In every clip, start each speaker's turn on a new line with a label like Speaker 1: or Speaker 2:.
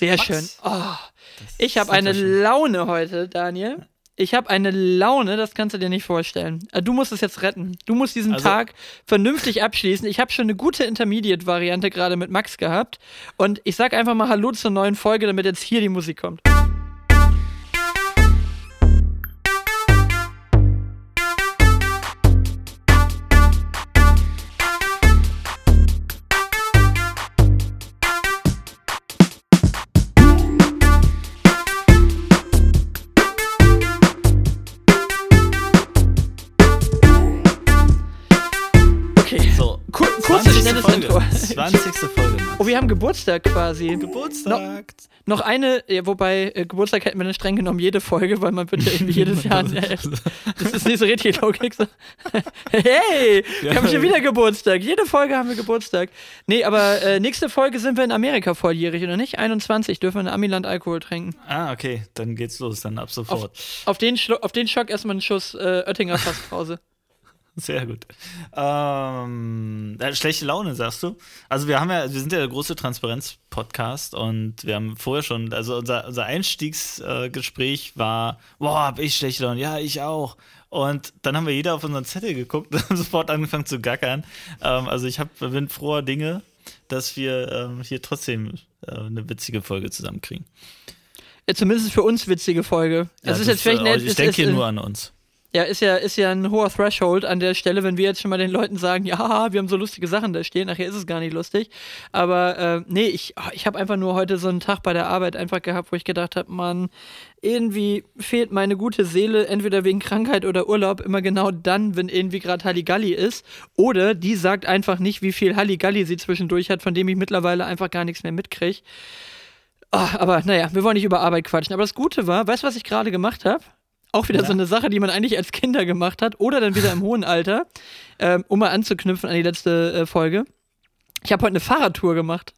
Speaker 1: Sehr
Speaker 2: Max.
Speaker 1: schön. Oh, ich habe eine
Speaker 2: schön.
Speaker 1: Laune heute, Daniel. Ich habe eine Laune, das kannst du dir nicht vorstellen. Äh, Du musst es jetzt retten. Du musst diesen
Speaker 2: Also-
Speaker 1: Tag vernünftig abschließen. Ich habe schon eine gute Intermediate-Variante gerade mit Max gehabt. Und ich sag einfach mal Hallo zur neuen Folge, damit jetzt hier die Musik kommt. Wir haben Geburtstag quasi.
Speaker 2: Geburtstag.
Speaker 1: Noch eine, ja, wobei äh, Geburtstag hätten wir dann streng genommen jede Folge, weil man wird ja irgendwie jedes Jahr. Ja, das ist nicht so richtig Logik. So. Hey, wir haben schon wieder Geburtstag. Jede Folge haben wir Geburtstag. Nee, aber äh, nächste Folge sind wir in Amerika volljährig, oder nicht? 21 dürfen wir in Amiland Alkohol trinken.
Speaker 2: Ah, okay, dann geht's los, dann ab sofort.
Speaker 1: Auf den, Schlo auf den Schock erstmal einen Schuss äh, Oettinger Fasspause.
Speaker 2: Sehr gut. Ähm, äh, schlechte Laune, sagst du? Also wir haben ja, wir sind ja der große Transparenz-Podcast und wir haben vorher schon, also unser, unser Einstiegsgespräch äh, war, boah, hab ich schlechte Laune, ja, ich auch. Und dann haben wir jeder auf unseren Zettel geguckt und haben sofort angefangen zu gackern. Ähm, also ich hab, bin froher Dinge, dass wir ähm, hier trotzdem äh, eine witzige Folge zusammenkriegen.
Speaker 1: Ja, zumindest für uns witzige Folge.
Speaker 2: Ja,
Speaker 1: Es ist jetzt vielleicht
Speaker 2: äh,
Speaker 1: nett.
Speaker 2: Ich
Speaker 1: es
Speaker 2: denke
Speaker 1: ist,
Speaker 2: hier
Speaker 1: äh,
Speaker 2: nur an uns.
Speaker 1: Ja, ist ja, ist ja ein hoher Threshold an der Stelle, wenn wir jetzt schon mal den Leuten sagen, ja, wir haben so lustige Sachen da stehen, nachher ist es gar nicht lustig. Aber äh, nee, ich, oh, ich habe einfach nur heute so einen Tag bei der Arbeit einfach gehabt, wo ich gedacht habe, Mann, irgendwie fehlt meine gute Seele, entweder wegen Krankheit oder Urlaub, immer genau dann, wenn irgendwie gerade Halligalli ist. Oder die sagt einfach nicht, wie viel Halligalli sie zwischendurch hat, von dem ich mittlerweile einfach gar nichts mehr mitkriege. Ah, aber naja, wir wollen nicht über Arbeit quatschen. Aber das Gute war, weißt du, was ich gerade gemacht habe? Auch wieder
Speaker 2: Ja.
Speaker 1: so eine Sache, die man eigentlich als Kinder gemacht hat oder dann wieder im hohen Alter, ähm, um mal anzuknüpfen an die letzte äh, Folge. Ich habe heute eine Fahrradtour gemacht.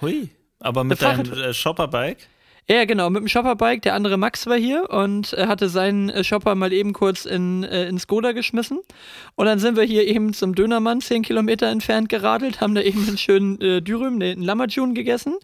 Speaker 2: Hui. Aber mit
Speaker 1: Eine
Speaker 2: deinem äh, Shopperbike?
Speaker 1: Ja, genau, mit dem Shopperbike. Der andere Max war hier und äh, hatte seinen äh, Shopper mal eben kurz in, äh, in Skoda geschmissen. Und dann sind wir hier eben zum Dönermann, 10 Kilometer entfernt geradelt, haben da eben einen schönen äh, Dürüm, nee, einen Lammertune gegessen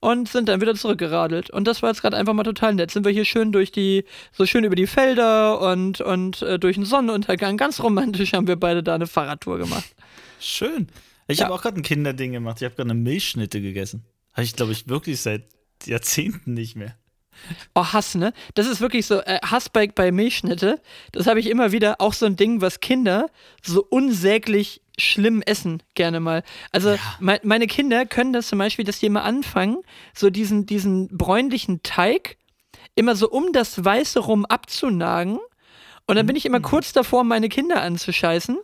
Speaker 1: und sind dann wieder zurückgeradelt. Und das war jetzt gerade einfach mal total nett. Sind wir hier schön durch die, so schön über die Felder und, und äh, durch den Sonnenuntergang. Ganz romantisch haben wir beide da eine Fahrradtour gemacht.
Speaker 2: Schön. Ich
Speaker 1: Ja.
Speaker 2: habe auch gerade ein Kinderding gemacht. Ich habe gerade eine Milchschnitte gegessen. Habe ich, glaube ich, wirklich seit Jahrzehnten nicht mehr.
Speaker 1: Oh, Hass, ne? Das ist wirklich so, äh, Hass bei, bei Milchschnitte, das habe ich immer wieder, auch so ein Ding, was Kinder so unsäglich schlimm essen, gerne mal. Also mei- meine Kinder können das zum Beispiel, dass die immer anfangen, so diesen, diesen bräunlichen Teig immer so um das Weiße rum abzunagen. Und dann bin ich immer kurz davor, meine Kinder anzuscheißen.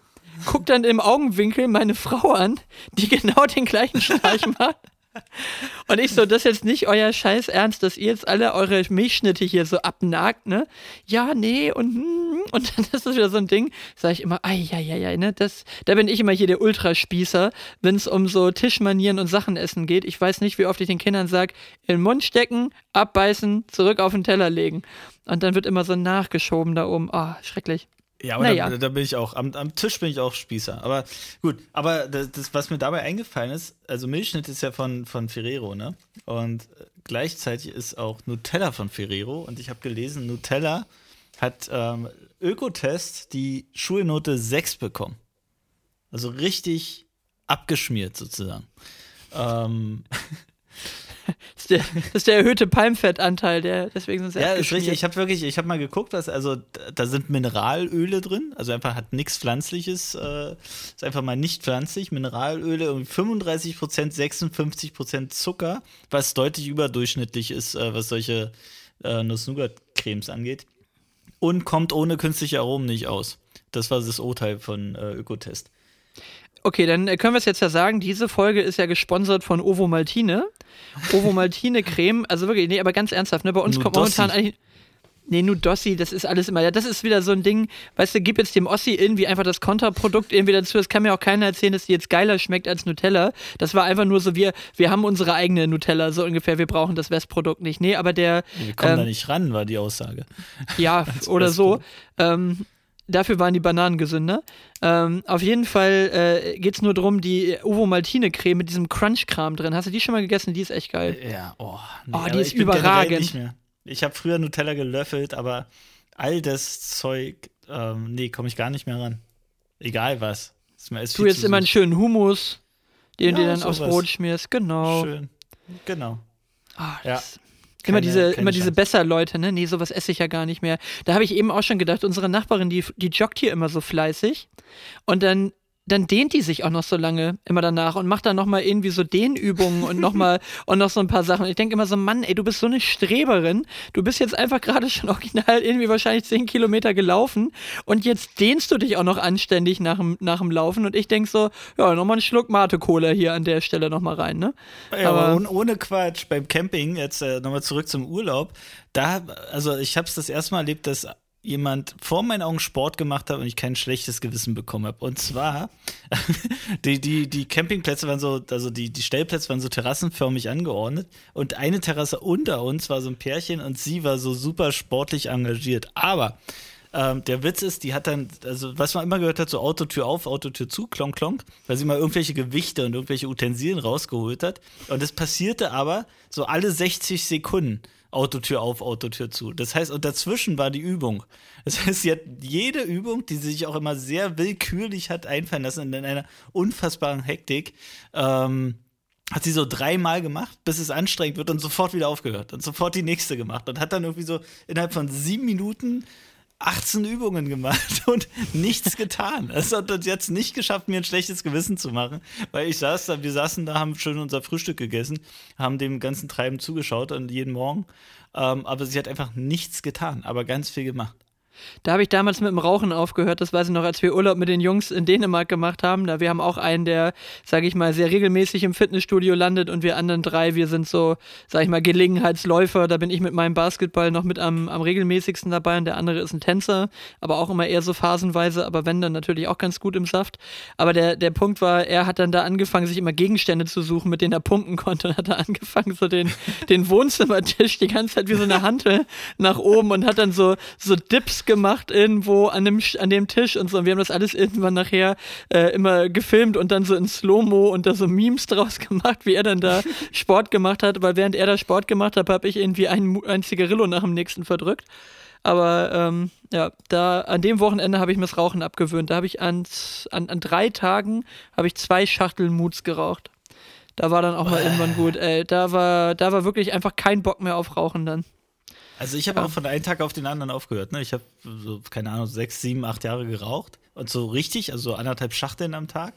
Speaker 1: Guck dann im Augenwinkel meine Frau an, die genau den gleichen Streich macht. Und ich so, das ist jetzt nicht euer Scheiß Ernst, dass ihr jetzt alle eure Milchschnitte hier so abnagt, ne? Ja, nee, und hm, und dann ist das wieder so ein Ding, sage ich immer, ai, ai, ai, ai, ne? Das, da bin ich immer hier der Ultraspießer, wenn es um so Tischmanieren und Sachen essen geht. Ich weiß nicht, wie oft ich den Kindern sage, in den Mund stecken, abbeißen, zurück auf den Teller legen. Und dann wird immer so nachgeschoben da oben. Ah, schrecklich.
Speaker 2: Ja, aber
Speaker 1: Naja.
Speaker 2: da, da bin ich auch. Am, am Tisch bin ich auch Spießer. Aber gut, aber das, das, was mir dabei eingefallen ist, also Milchschnitt ist ja von, von Ferrero, ne? Und äh, gleichzeitig ist auch Nutella von Ferrero. Und ich habe gelesen, Nutella hat ähm, Ökotest die Schulnote 6 bekommen. Also richtig abgeschmiert sozusagen. Ähm,
Speaker 1: ist der, das ist der erhöhte Palmfettanteil, der deswegen sind
Speaker 2: Ja, ist richtig. Ich habe wirklich, ich habe mal geguckt, was, also da- sind Mineralöle drin, also einfach hat nichts Pflanzliches, äh, ist einfach mal nicht pflanzlich. Mineralöle, irgendwie 35 Prozent, 56 Prozent Zucker, was deutlich überdurchschnittlich ist, äh, was solche äh, Nuss-Nougat-Cremes angeht. Und kommt ohne künstliche Aromen nicht aus. Das war das Urteil von äh, Ökotest.
Speaker 1: Okay, dann äh, können wir es jetzt ja sagen, diese Folge ist ja gesponsert von Ovo Maltine. Ovo Maltine Creme, also wirklich, nee, aber ganz ernsthaft, ne, bei uns kommt
Speaker 2: Nudossi.
Speaker 1: momentan eigentlich Nee, Nudossi, das ist alles immer, ja, das ist wieder so ein Ding, weißt du, gib jetzt dem Ossi irgendwie einfach das Konterprodukt irgendwie dazu, das kann mir auch keiner erzählen, dass die jetzt geiler schmeckt als Nutella. Das war einfach nur so, wir, wir haben unsere eigene Nutella, so ungefähr, wir brauchen das Westprodukt nicht. Nee, aber der,
Speaker 2: Wir kommen
Speaker 1: Ähm,
Speaker 2: da nicht ran, war die Aussage.
Speaker 1: ja, oder so. Ähm, dafür waren die Bananen gesünder. Ähm, auf jeden Fall äh, geht es nur darum, die Uvo Maltine Creme mit diesem Crunch-Kram drin. Hast du die schon mal gegessen? Die ist echt geil.
Speaker 2: Ja, oh,
Speaker 1: nee, oh die ist überragend.
Speaker 2: Ich habe früher Nutella gelöffelt, aber all das Zeug, ähm, nee, komme ich gar nicht mehr ran. Egal was.
Speaker 1: du jetzt immer einen schönen Hummus, den ja, du dann aufs Brot schmierst. Genau.
Speaker 2: Schön. Genau.
Speaker 1: Oh, ja. Immer diese, immer diese Besser-Leute, ne? Nee, sowas esse ich ja gar nicht mehr. Da habe ich eben auch schon gedacht, unsere Nachbarin, die, die joggt hier immer so fleißig. Und dann dann dehnt die sich auch noch so lange immer danach und macht dann nochmal irgendwie so Dehnübungen und nochmal und noch so ein paar Sachen. ich denke immer so, Mann, ey, du bist so eine Streberin. Du bist jetzt einfach gerade schon original irgendwie wahrscheinlich zehn Kilometer gelaufen und jetzt dehnst du dich auch noch anständig nach dem, nach dem Laufen. Und ich denke so, ja, nochmal einen Schluck Mate-Cola hier an der Stelle nochmal rein, ne?
Speaker 2: Ja, aber ohne, ohne Quatsch, beim Camping, jetzt äh, nochmal zurück zum Urlaub, da, also ich habe es das erste Mal erlebt, dass jemand vor meinen Augen Sport gemacht hat und ich kein schlechtes Gewissen bekommen habe. Und zwar, die, die, die Campingplätze waren so, also die, die Stellplätze waren so terrassenförmig angeordnet. Und eine Terrasse unter uns war so ein Pärchen und sie war so super sportlich engagiert. Aber ähm, der Witz ist, die hat dann, also was man immer gehört hat, so Autotür auf, Autotür zu, klonk, klonk, weil sie mal irgendwelche Gewichte und irgendwelche Utensilien rausgeholt hat. Und das passierte aber so alle 60 Sekunden. Autotür auf, Autotür zu. Das heißt, und dazwischen war die Übung. Das heißt, sie hat jede Übung, die sie sich auch immer sehr willkürlich hat einfallen lassen, in einer unfassbaren Hektik, ähm, hat sie so dreimal gemacht, bis es anstrengend wird und sofort wieder aufgehört und sofort die nächste gemacht und hat dann irgendwie so innerhalb von sieben Minuten 18 Übungen gemacht und nichts getan. Es hat uns jetzt nicht geschafft, mir ein schlechtes Gewissen zu machen, weil ich saß da, wir saßen da, haben schön unser Frühstück gegessen, haben dem ganzen Treiben zugeschaut und jeden Morgen. Ähm, aber sie hat einfach nichts getan, aber ganz viel gemacht.
Speaker 1: Da habe ich damals mit dem Rauchen aufgehört. Das weiß ich noch, als wir Urlaub mit den Jungs in Dänemark gemacht haben. Da wir haben auch einen, der, sage ich mal, sehr regelmäßig im Fitnessstudio landet und wir anderen drei, wir sind so, sage ich mal, Gelegenheitsläufer. Da bin ich mit meinem Basketball noch mit am, am regelmäßigsten dabei und der andere ist ein Tänzer, aber auch immer eher so phasenweise, aber wenn dann natürlich auch ganz gut im Saft. Aber der, der Punkt war, er hat dann da angefangen, sich immer Gegenstände zu suchen, mit denen er pumpen konnte und hat da angefangen, so den, den Wohnzimmertisch die ganze Zeit wie so eine Hantel nach oben und hat dann so, so Dips gemacht irgendwo an dem, an dem Tisch und so. Und wir haben das alles irgendwann nachher äh, immer gefilmt und dann so in Slow-Mo und da so Memes draus gemacht, wie er dann da Sport gemacht hat. Weil während er da Sport gemacht hat, habe ich irgendwie ein, ein Zigarillo nach dem nächsten verdrückt. Aber ähm, ja, da an dem Wochenende habe ich mir das Rauchen abgewöhnt. Da habe ich an, an, an drei Tagen habe ich zwei Schachteln Moods geraucht. Da war dann auch mal irgendwann gut. Ey, da war, da war wirklich einfach kein Bock mehr auf Rauchen dann.
Speaker 2: Also ich habe auch von einem Tag auf den anderen aufgehört. Ne? Ich habe so, keine Ahnung, sechs, sieben, acht Jahre geraucht. Und so richtig, also so anderthalb Schachteln am Tag.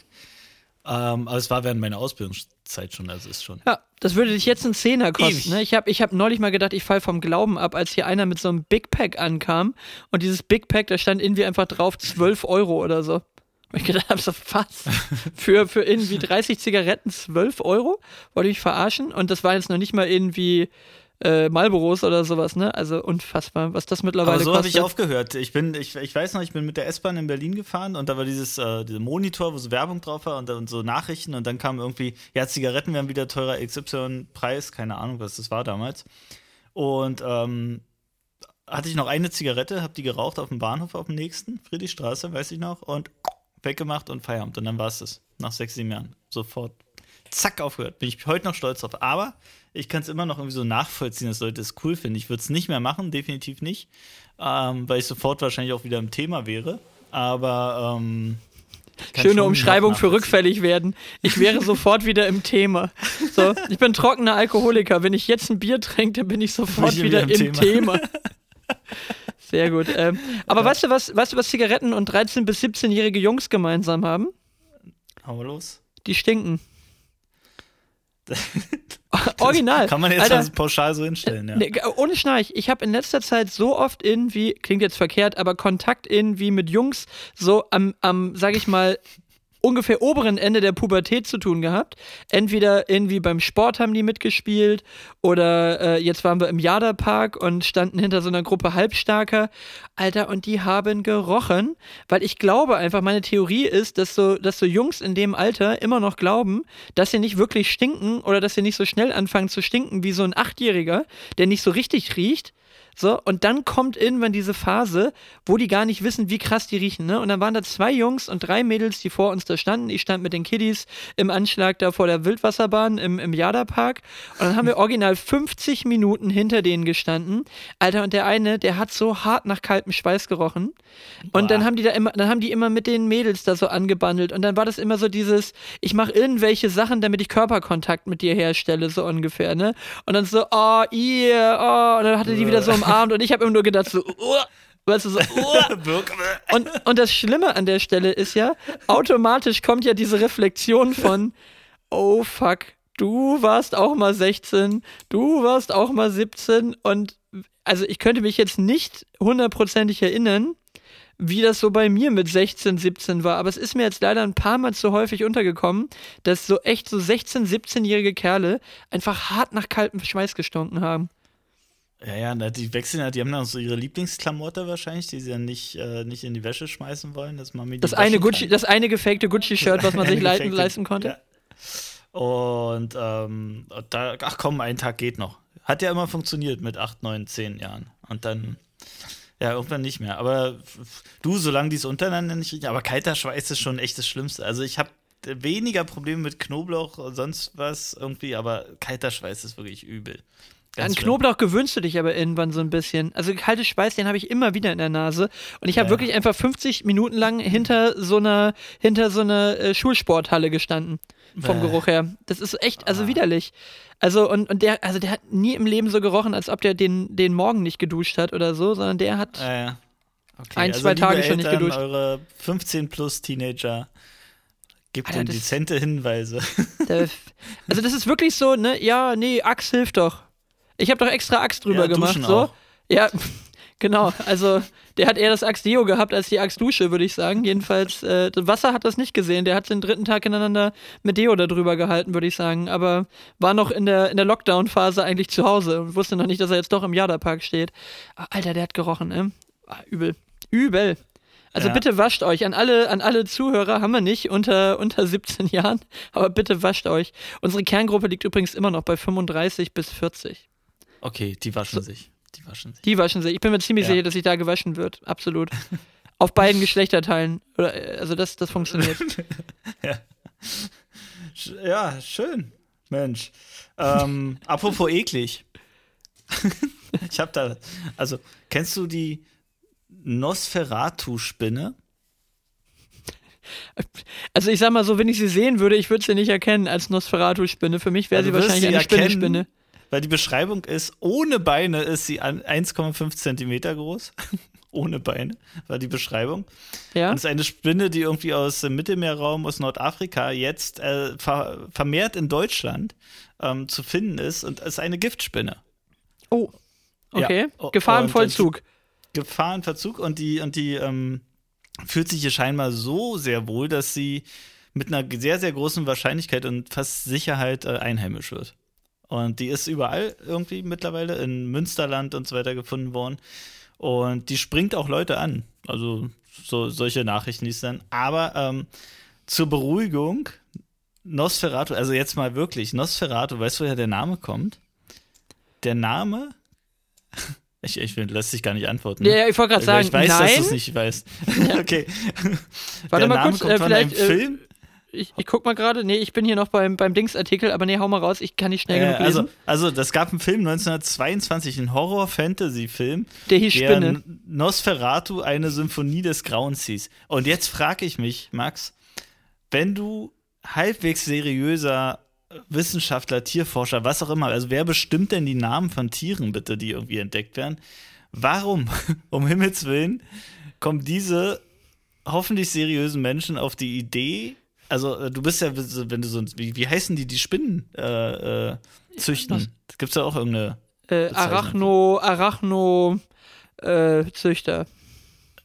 Speaker 2: Ähm, aber es war während meiner Ausbildungszeit schon, also ist schon.
Speaker 1: Ja, das würde dich jetzt einen Zehner kosten. Ne? Ich habe ich hab neulich mal gedacht, ich falle vom Glauben ab, als hier einer mit so einem Big Pack ankam. Und dieses Big Pack, da stand irgendwie einfach drauf 12 Euro oder so. Und ich gedacht habe, so was? für, für irgendwie 30 Zigaretten 12 Euro? Wollte ich verarschen? Und das war jetzt noch nicht mal irgendwie äh, Marlboros oder sowas, ne? Also unfassbar, was das mittlerweile Aber
Speaker 2: so habe ich aufgehört. Ich bin, ich, ich weiß noch, ich bin mit der S-Bahn in Berlin gefahren und da war dieses äh, dieser Monitor, wo so Werbung drauf war und, und so Nachrichten und dann kam irgendwie, ja, Zigaretten werden wieder teurer, XY-Preis, keine Ahnung, was das war damals. Und ähm, hatte ich noch eine Zigarette, habe die geraucht auf dem Bahnhof auf dem nächsten, Friedrichstraße, weiß ich noch, und weggemacht und Feierabend. Und dann war es das. Nach sechs, sieben Jahren. Sofort. Zack, aufgehört. Bin ich heute noch stolz drauf. Aber ich kann es immer noch irgendwie so nachvollziehen, dass Leute es cool finden. Ich würde es nicht mehr machen, definitiv nicht, ähm, weil ich sofort wahrscheinlich auch wieder im Thema wäre. Aber ähm,
Speaker 1: Schöne Umschreibung für rückfällig werden. Ich wäre sofort wieder im Thema. So, ich bin trockener Alkoholiker. Wenn ich jetzt ein Bier trinke, dann bin ich sofort bin ich wieder, wieder, im, Thema. Thema. Sehr gut. Ähm, aber ja. weißt du was, weißt du, was Zigaretten und 13- bis 17-jährige Jungs gemeinsam haben?
Speaker 2: Hau los.
Speaker 1: Die stinken. Original.
Speaker 2: Kann man jetzt Alter, also pauschal so hinstellen, ja.
Speaker 1: Ne, ohne Schnarch. Ich habe in letzter Zeit so oft irgendwie, klingt jetzt verkehrt, aber Kontakt irgendwie mit Jungs so am, am sag ich mal, ungefähr oberen Ende der Pubertät zu tun gehabt. Entweder irgendwie beim Sport haben die mitgespielt oder äh, jetzt waren wir im Jaderpark und standen hinter so einer Gruppe Halbstarker. Alter, und die haben gerochen, weil ich glaube einfach, meine Theorie ist, dass so, dass so Jungs in dem Alter immer noch glauben, dass sie nicht wirklich stinken oder dass sie nicht so schnell anfangen zu stinken wie so ein Achtjähriger, der nicht so richtig riecht So, und dann kommt irgendwann diese Phase, wo die gar nicht wissen, wie krass die riechen. Ne? Und dann waren da zwei Jungs und drei Mädels, die vor uns da standen. Ich stand mit den Kiddies im Anschlag da vor der Wildwasserbahn im, im Jada-Park. Und dann haben wir original 50 Minuten hinter denen gestanden. Alter, und der eine, der hat so hart nach kaltem Schweiß gerochen. Und Boah. dann haben die da immer, dann haben die immer mit den Mädels da so angebandelt. Und dann war das immer so dieses, ich mache irgendwelche Sachen, damit ich Körperkontakt mit dir herstelle, so ungefähr, ne? Und dann so, oh, ihr, oh, und dann hatte die wieder so im umarmt und ich habe immer nur gedacht so, uh, weißt du, so, uh. und, und das Schlimme an der Stelle ist ja, automatisch kommt ja diese Reflexion von, oh fuck, du warst auch mal 16, du warst auch mal 17 und also ich könnte mich jetzt nicht hundertprozentig erinnern, wie das so bei mir mit 16, 17 war. Aber es ist mir jetzt leider ein paar Mal zu häufig untergekommen, dass so echt so 16, 17-jährige Kerle einfach hart nach kaltem Schweiß gestunken haben.
Speaker 2: Ja, ja, die wechseln ja, die haben dann so ihre Lieblingsklamotte wahrscheinlich, die sie dann nicht, äh, nicht in die Wäsche schmeißen wollen, dass man
Speaker 1: das eine Gucci, kann. Das eine gefakte Gucci-Shirt, was man sich leiten, leisten konnte.
Speaker 2: Ja. Und ähm, da, ach komm, ein Tag geht noch. Hat ja immer funktioniert mit 8, 9, 10 Jahren. Und dann, ja, irgendwann nicht mehr. Aber du, solange die es untereinander nicht riechen, aber kalter Schweiß ist schon echt das Schlimmste. Also ich habe weniger Probleme mit Knoblauch und sonst was irgendwie, aber kalter Schweiß ist wirklich übel.
Speaker 1: Ganz An Knoblauch gewöhnst du dich aber irgendwann so ein bisschen. Also kalte Speis, den habe ich immer wieder in der Nase. Und ich habe ja. wirklich einfach 50 Minuten lang hinter so einer, hinter so einer äh, Schulsporthalle gestanden. Vom Bäh. Geruch her. Das ist echt, also ah. widerlich. Also, und, und der, also der hat nie im Leben so gerochen, als ob der den, den Morgen nicht geduscht hat oder so, sondern der hat
Speaker 2: ja. Okay.
Speaker 1: ein, also zwei Tage Eltern, schon nicht geduscht.
Speaker 2: Eure 15 plus Teenager Gibt Alter, dezente Hinweise.
Speaker 1: Also das ist wirklich so, ne, ja, nee, Axt hilft doch. Ich habe doch extra Axt drüber ja, gemacht. So. Auch. Ja, genau. Also der hat eher das Axt-Deo gehabt als die Axt-Dusche, würde ich sagen. Jedenfalls, äh, Wasser hat das nicht gesehen. Der hat den dritten Tag ineinander mit Deo da drüber gehalten, würde ich sagen. Aber war noch in der, in der Lockdown-Phase eigentlich zu Hause und wusste noch nicht, dass er jetzt doch im Jada-Park steht. Ah, Alter, der hat gerochen, ne? Ah, übel. Übel. Also ja. bitte wascht euch. An alle, an alle Zuhörer haben wir nicht unter, unter 17 Jahren, aber bitte wascht euch. Unsere Kerngruppe liegt übrigens immer noch bei 35 bis 40.
Speaker 2: Okay, die waschen so, sich. Die waschen sich.
Speaker 1: Die waschen sich. Ich bin mir ziemlich ja. sicher, dass sich da gewaschen wird. Absolut. Auf beiden Geschlechterteilen. Oder, also das, das funktioniert.
Speaker 2: ja. ja, schön. Mensch. Ähm, apropos eklig. ich hab da. Also, kennst du die Nosferatu-Spinne?
Speaker 1: Also ich sag mal so, wenn ich sie sehen würde, ich würde sie nicht erkennen als Nosferatu-Spinne. Für mich wäre also sie wahrscheinlich sie eine Spinne-Spinne
Speaker 2: weil die Beschreibung ist, ohne Beine ist sie 1,5 Zentimeter groß. ohne Beine war die Beschreibung. Ja. Und es ist eine Spinne, die irgendwie aus dem Mittelmeerraum, aus Nordafrika jetzt äh, ver vermehrt in Deutschland ähm, zu finden ist und ist eine Giftspinne.
Speaker 1: Oh, okay. Ja. Gefahr im Vollzug.
Speaker 2: Gefahr im Verzug und die, und die ähm, fühlt sich hier scheinbar so sehr wohl, dass sie mit einer sehr, sehr großen Wahrscheinlichkeit und fast Sicherheit äh, einheimisch wird. Und die ist überall irgendwie mittlerweile in Münsterland und so weiter gefunden worden. Und die springt auch Leute an. Also so, solche Nachrichten liest dann. Aber ähm, zur Beruhigung, Nosferatu, also jetzt mal wirklich, Nosferatu, weißt du, woher der Name kommt? Der Name. Ich, ich lass dich gar nicht antworten.
Speaker 1: Ja, ich wollte gerade sagen,
Speaker 2: ich weiß,
Speaker 1: nein.
Speaker 2: dass du es nicht weißt. okay.
Speaker 1: Warte der mal Name kurz, kommt äh, von einem äh, Film ich, ich guck mal gerade. Nee, ich bin hier noch beim, beim Dings-Artikel, aber nee, hau mal raus, ich kann nicht schnell äh, genug
Speaker 2: lesen. Also, also, das gab einen Film 1922, einen Horror-Fantasy-Film.
Speaker 1: Der hieß der Spinne.
Speaker 2: Nosferatu, eine Symphonie des Grauens hieß. Und jetzt frage ich mich, Max, wenn du halbwegs seriöser Wissenschaftler, Tierforscher, was auch immer, also wer bestimmt denn die Namen von Tieren bitte, die irgendwie entdeckt werden? Warum, um Himmels Willen, kommen diese hoffentlich seriösen Menschen auf die Idee, also äh, du bist ja, wenn du so, wie, wie heißen die, die Spinnen äh, äh, züchten? Gibt es ja auch irgendeine.
Speaker 1: Äh, Arachno, Arachno äh, Züchter.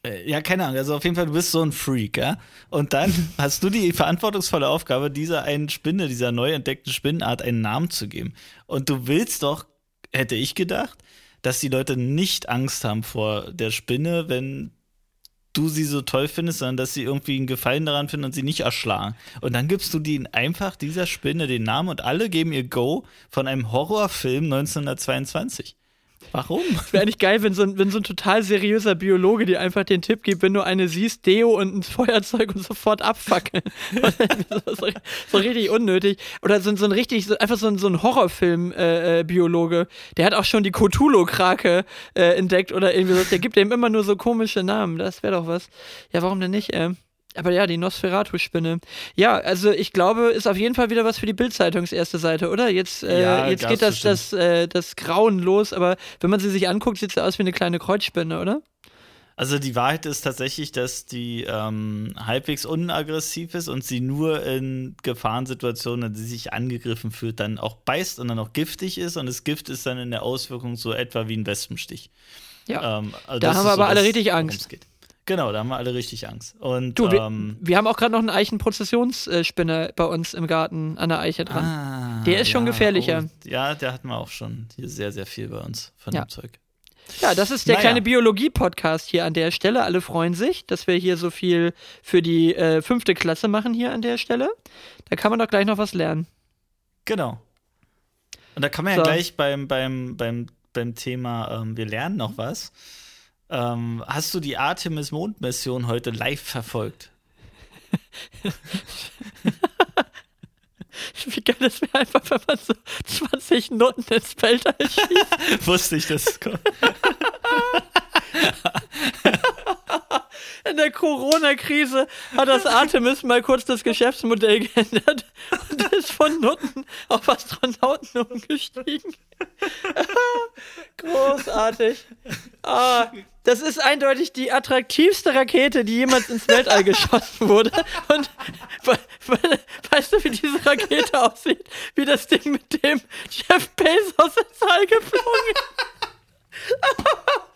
Speaker 2: Äh, ja, keine Ahnung. Also auf jeden Fall, du bist so ein Freak, ja. Und dann hast du die verantwortungsvolle Aufgabe, dieser einen Spinne, dieser neu entdeckten Spinnenart einen Namen zu geben. Und du willst doch, hätte ich gedacht, dass die Leute nicht Angst haben vor der Spinne, wenn du sie so toll findest, sondern dass sie irgendwie einen Gefallen daran finden und sie nicht erschlagen. Und dann gibst du denen einfach dieser Spinne den Namen und alle geben ihr Go von einem Horrorfilm 1922. Warum?
Speaker 1: Es wäre eigentlich geil, wenn so, ein, wenn so ein total seriöser Biologe dir einfach den Tipp gibt, wenn du eine siehst, Deo und ein Feuerzeug und sofort abfackeln. so, so, richtig unnötig. Oder so, so ein richtig, so, einfach so ein, so ein Horrorfilm-Biologe. Äh, äh der hat auch schon die Cthulhu-Krake äh, entdeckt oder irgendwie so. Der gibt dem immer nur so komische Namen. Das wäre doch was. Ja, warum denn nicht? Ähm? Aber ja, die Nosferatu-Spinne. Ja, also ich glaube, ist auf jeden Fall wieder was für die Bildzeitungs erste Seite, oder? Jetzt, äh, ja, jetzt geht das, das, äh, das Grauen los, aber wenn man sie sich anguckt, sieht sie aus wie eine kleine Kreuzspinne, oder?
Speaker 2: Also die Wahrheit ist tatsächlich, dass die ähm, halbwegs unaggressiv ist und sie nur in Gefahrensituationen, in die sich angegriffen fühlt, dann auch beißt und dann auch giftig ist. Und das Gift ist dann in der Auswirkung so etwa wie ein Wespenstich.
Speaker 1: Ja. Ähm, also da haben wir aber alle richtig Angst. Geht.
Speaker 2: Genau, da haben wir alle richtig Angst. Und,
Speaker 1: du, wir, ähm, wir haben auch gerade noch einen Eichenprozessionsspinner bei uns im Garten an der Eiche dran. Ah, der ist ja, schon gefährlicher.
Speaker 2: Oh, ja, der hatten wir auch schon hier sehr, sehr viel bei uns von ja. dem Zeug.
Speaker 1: Ja, das ist der naja. kleine Biologie-Podcast hier an der Stelle. Alle freuen sich, dass wir hier so viel für die äh, fünfte Klasse machen hier an der Stelle. Da kann man doch gleich noch was lernen.
Speaker 2: Genau. Und da kann man so. ja gleich beim, beim, beim, beim Thema, ähm, wir lernen noch was ähm, hast du die Artemis-Mondmission heute live verfolgt?
Speaker 1: Wie geil das wäre einfach, wenn man so 20 Noten ins Feld schießt.
Speaker 2: Wusste ich, dass es kommt.
Speaker 1: In der Corona-Krise hat das Artemis mal kurz das Geschäftsmodell geändert und ist von Nutten auf Astronauten umgestiegen. Großartig. Ah, das ist eindeutig die attraktivste Rakete, die jemals ins Weltall geschossen wurde. Und weißt du, wie diese Rakete aussieht? Wie das Ding, mit dem Jeff Bezos ins All geflogen ist.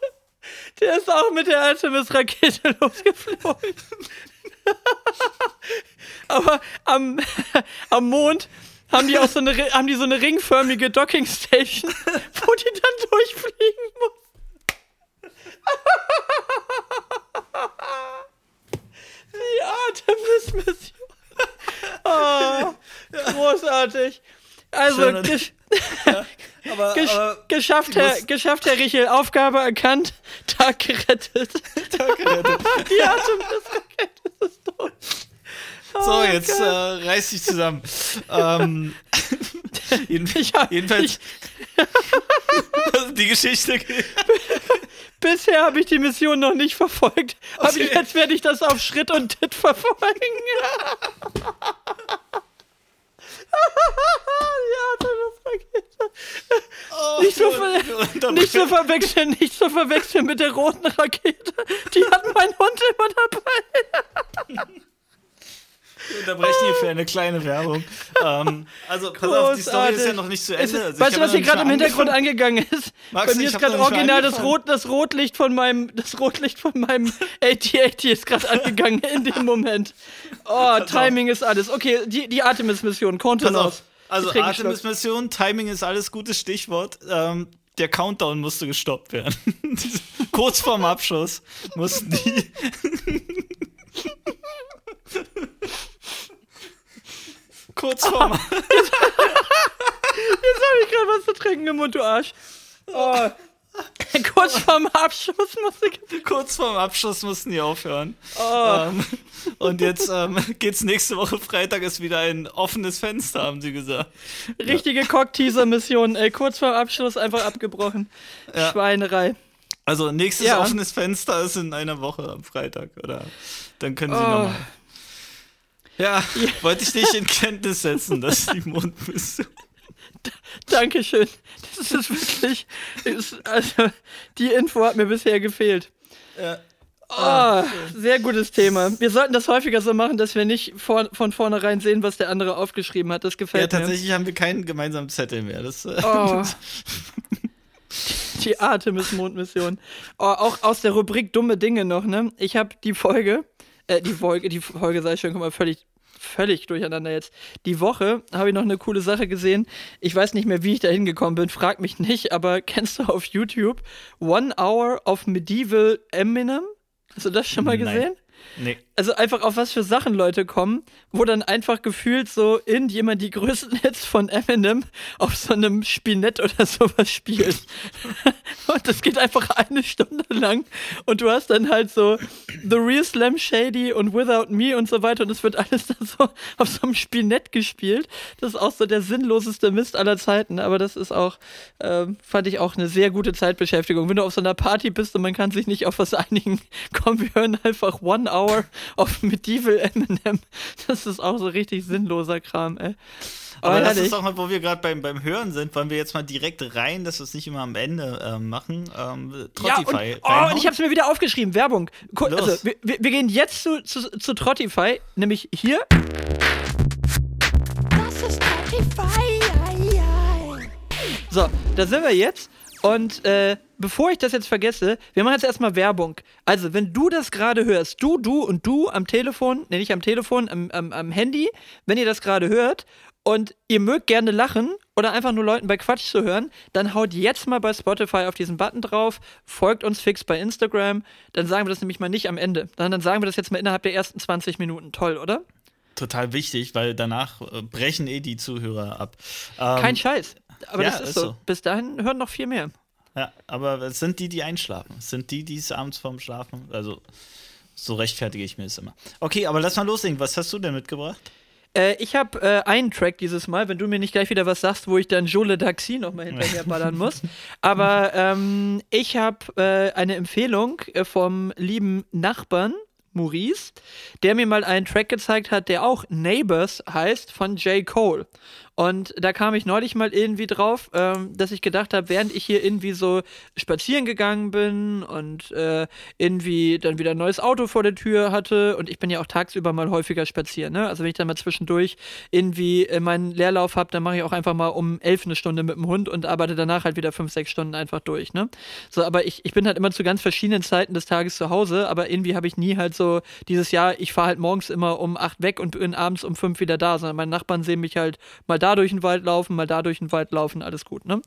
Speaker 1: Der ist auch mit der Artemis-Rakete losgeflogen. Aber am, am Mond haben die auch so eine, haben die so eine ringförmige Dockingstation, wo die dann durchfliegen muss. Die Artemis-Mission. Oh, großartig. Also, gesch ja, aber, gesch aber geschafft, Herr, geschafft, Herr Richel. Aufgabe erkannt. Tag gerettet. Tag gerettet. Die Artemis-Rakete ist tot.
Speaker 2: So, oh, jetzt äh, reiß dich zusammen. ähm, jedenfalls. Ja, jedenfalls also die Geschichte.
Speaker 1: Bisher habe ich die Mission noch nicht verfolgt, aber okay. jetzt werde ich das auf Schritt und Tritt verfolgen. ja, Rakete. Oh, nicht, so ver nicht so verwechseln, nicht so verwechseln mit der roten Rakete. Die hat mein Hund immer dabei.
Speaker 2: Wir unterbrechen hier für eine kleine Werbung. Ähm, also, pass auf, die Story ist ja noch nicht zu Ende.
Speaker 1: Also, weißt du, was hier gerade im Hintergrund angegangen ist? Max, Bei mir ist gerade original das, Rot, das Rotlicht von meinem, das Rotlicht von meinem AT-AT ist gerade angegangen in dem Moment. Oh, Timing ist alles. Okay, die, die Artemis-Mission, Kontenance.
Speaker 2: Also Artemis-Mission, Timing ist alles gutes Stichwort. Ähm, der Countdown musste gestoppt werden. Kurz vorm Abschuss mussten die. Kurz vorm.
Speaker 1: Jetzt, jetzt habe ich gerade was zu trinken im Mund, du Arsch. Oh. Kurz vorm Abschluss musste
Speaker 2: Kurz vorm Abschluss mussten die aufhören. Oh. Ähm, und jetzt ähm, geht's nächste Woche Freitag ist wieder ein offenes Fenster, haben sie gesagt.
Speaker 1: Richtige ja. Cock-Teaser-Mission, ey. Kurz vorm Abschluss einfach abgebrochen. Ja. Schweinerei.
Speaker 2: Also nächstes ja. offenes Fenster ist in einer Woche am Freitag, oder? Dann können sie oh. nochmal. Ja, ja, wollte ich dich in Kenntnis setzen, dass die Mondmission.
Speaker 1: Dankeschön. Das ist wirklich. Ist, also, die Info hat mir bisher gefehlt. Ja. Oh, sehr gutes Thema. Wir sollten das häufiger so machen, dass wir nicht vor, von vornherein sehen, was der andere aufgeschrieben hat. Das gefällt
Speaker 2: mir. Ja, tatsächlich mir. haben wir keinen gemeinsamen Zettel mehr. Das,
Speaker 1: äh, oh. die Artemis-Mondmission. Oh, auch aus der Rubrik Dumme Dinge noch, ne? Ich habe die Folge, äh, die Folge, die Folge sei schon, mal, völlig völlig durcheinander jetzt. Die Woche habe ich noch eine coole Sache gesehen. Ich weiß nicht mehr, wie ich da hingekommen bin, frag mich nicht, aber kennst du auf YouTube One Hour of Medieval Eminem? Hast du das schon mal gesehen?
Speaker 2: Nee.
Speaker 1: Also einfach auf was für Sachen Leute kommen, wo dann einfach gefühlt so irgendjemand die größten Hits von Eminem auf so einem Spinett oder sowas spielt. Und das geht einfach eine Stunde lang. Und du hast dann halt so The Real Slam Shady und Without Me und so weiter. Und es wird alles dann so auf so einem Spinett gespielt. Das ist auch so der sinnloseste Mist aller Zeiten. Aber das ist auch, ähm, fand ich auch eine sehr gute Zeitbeschäftigung. Wenn du auf so einer Party bist und man kann sich nicht auf was einigen, komm, wir hören einfach One Hour auf Medieval Eminem. Das ist auch so richtig sinnloser Kram, ey.
Speaker 2: Aber oh, das ist auch mal, wo wir gerade beim, beim Hören sind, wollen wir jetzt mal direkt rein, dass wir es nicht immer am Ende ähm, machen. Ähm,
Speaker 1: Trottify. Ja, und, oh, und ich habe es mir wieder aufgeschrieben. Werbung. Cool, also, wir, wir, gehen jetzt zu, zu, zu Trottify, nämlich hier. Das ist Trottify. So, da sind wir jetzt. Und äh, bevor ich das jetzt vergesse, wir machen jetzt erstmal Werbung. Also, wenn du das gerade hörst, du, du und du am Telefon, ne, nicht am Telefon, am, am, am Handy, wenn ihr das gerade hört und ihr mögt gerne lachen oder einfach nur Leuten bei Quatsch zu hören, dann haut jetzt mal bei Spotify auf diesen Button drauf, folgt uns fix bei Instagram, dann sagen wir das nämlich mal nicht am Ende, sondern dann sagen wir das jetzt mal innerhalb der ersten 20 Minuten. Toll, oder?
Speaker 2: Total wichtig, weil danach äh, brechen eh die Zuhörer ab.
Speaker 1: Ähm, Kein Scheiß. Aber ja, das ist, ist so. so. Bis dahin hören noch viel mehr.
Speaker 2: Ja, aber es sind die, die einschlafen. Es sind die, die es abends vorm Schlafen. Also, so rechtfertige ich mir das immer. Okay, aber lass mal loslegen. Was hast du denn mitgebracht?
Speaker 1: Äh, ich habe äh, einen Track dieses Mal, wenn du mir nicht gleich wieder was sagst, wo ich dann Jole Daxi nochmal hinterherballern muss. Aber ähm, ich habe äh, eine Empfehlung äh, vom lieben Nachbarn. Maurice, der mir mal einen Track gezeigt hat, der auch Neighbors heißt von J. Cole. Und da kam ich neulich mal irgendwie drauf, ähm, dass ich gedacht habe, während ich hier irgendwie so spazieren gegangen bin und äh, irgendwie dann wieder ein neues Auto vor der Tür hatte und ich bin ja auch tagsüber mal häufiger spazieren, ne? Also wenn ich dann mal zwischendurch irgendwie äh, meinen Leerlauf habe, dann mache ich auch einfach mal um elf eine Stunde mit dem Hund und arbeite danach halt wieder fünf, sechs Stunden einfach durch, ne? So, aber ich, ich bin halt immer zu ganz verschiedenen Zeiten des Tages zu Hause, aber irgendwie habe ich nie halt so dieses Jahr, ich fahre halt morgens immer um acht weg und bin abends um fünf wieder da, sondern meine Nachbarn sehen mich halt mal da da durch den Wald laufen, mal da durch den Wald laufen, alles gut, ne?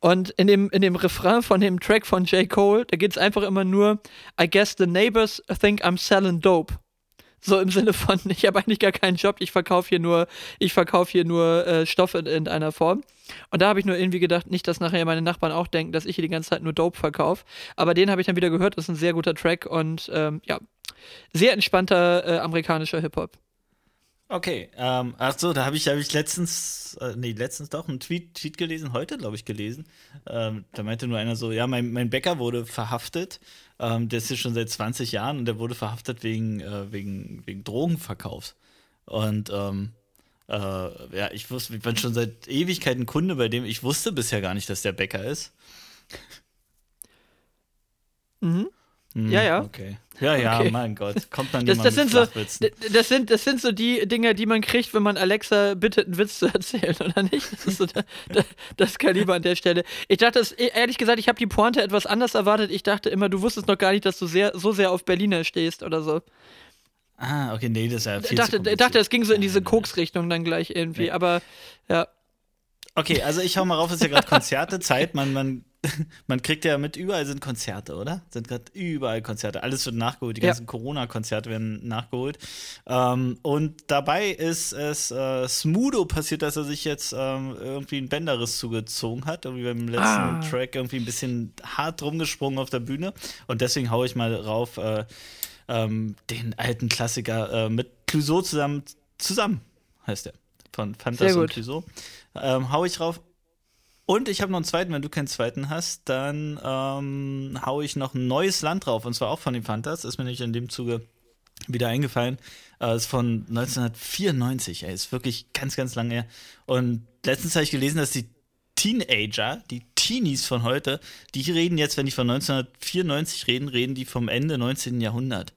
Speaker 1: Und in dem, in dem Refrain von dem Track von J. Cole, da geht es einfach immer nur, I guess the neighbors think I'm selling dope. So im Sinne von, ich habe eigentlich gar keinen Job, ich verkaufe hier nur, ich verkaufe hier nur äh, Stoffe in, in, einer Form. Und da habe ich nur irgendwie gedacht, nicht, dass nachher meine Nachbarn auch denken, dass ich hier die ganze Zeit nur Dope verkaufe. Aber den habe ich dann wieder gehört, das ist ein sehr guter Track und ähm, ja, sehr entspannter äh, amerikanischer Hip-Hop.
Speaker 2: Okay, ähm, achso, da habe ich, hab ich letztens, äh, nee, letztens doch einen Tweet, Tweet gelesen, heute glaube ich gelesen. Ähm, da meinte nur einer so, ja, mein, mein Bäcker wurde verhaftet, ähm, der ist hier schon seit 20 Jahren und der wurde verhaftet wegen, äh, wegen, wegen Drogenverkaufs. Und ähm, äh, ja, ich wusste, ich bin schon seit Ewigkeiten Kunde bei dem, ich wusste bisher gar nicht, dass der Bäcker ist.
Speaker 1: Mhm. Hm, ja, ja.
Speaker 2: Okay. Ja, ja, okay. mein Gott. Kommt dann
Speaker 1: das, das sind so, das sind, das sind so die Dinge, die man kriegt, wenn man Alexa bittet, einen Witz zu erzählen, oder nicht? Das ist so der, der, das Kaliber an der Stelle. Ich dachte, das, ehrlich gesagt, ich habe die Pointe etwas anders erwartet. Ich dachte immer, du wusstest noch gar nicht, dass du sehr, so sehr auf Berliner stehst oder so.
Speaker 2: Ah, okay, nee, das ist ja viel
Speaker 1: Ich dachte, dachte, es ging so in diese Koks-Richtung dann gleich irgendwie, nee. aber ja.
Speaker 2: Okay, also ich hau mal rauf, es ist ja gerade Konzertezeit. Man, man man kriegt ja mit, überall sind Konzerte, oder? Sind gerade überall Konzerte. Alles wird nachgeholt. Die ja. ganzen Corona-Konzerte werden nachgeholt. Ähm, und dabei ist es äh, Smudo passiert, dass er sich jetzt ähm, irgendwie ein Bänderriss zugezogen hat. Irgendwie beim letzten ah. Track irgendwie ein bisschen hart rumgesprungen auf der Bühne. Und deswegen haue ich mal rauf äh, ähm, den alten Klassiker äh, mit Clouseau zusammen. Zusammen heißt der. Von Fantas und Clouseau. Ähm, hau ich rauf. Und ich habe noch einen zweiten, wenn du keinen zweiten hast, dann ähm, haue ich noch ein neues Land drauf, und zwar auch von den Fantas. Ist mir nicht in dem Zuge wieder eingefallen. Äh, ist von 1994, ey, ist wirklich ganz, ganz lange her. Und letztens habe ich gelesen, dass die Teenager, die Teenies von heute, die reden jetzt, wenn die von 1994 reden, reden die vom Ende 19. Jahrhundert.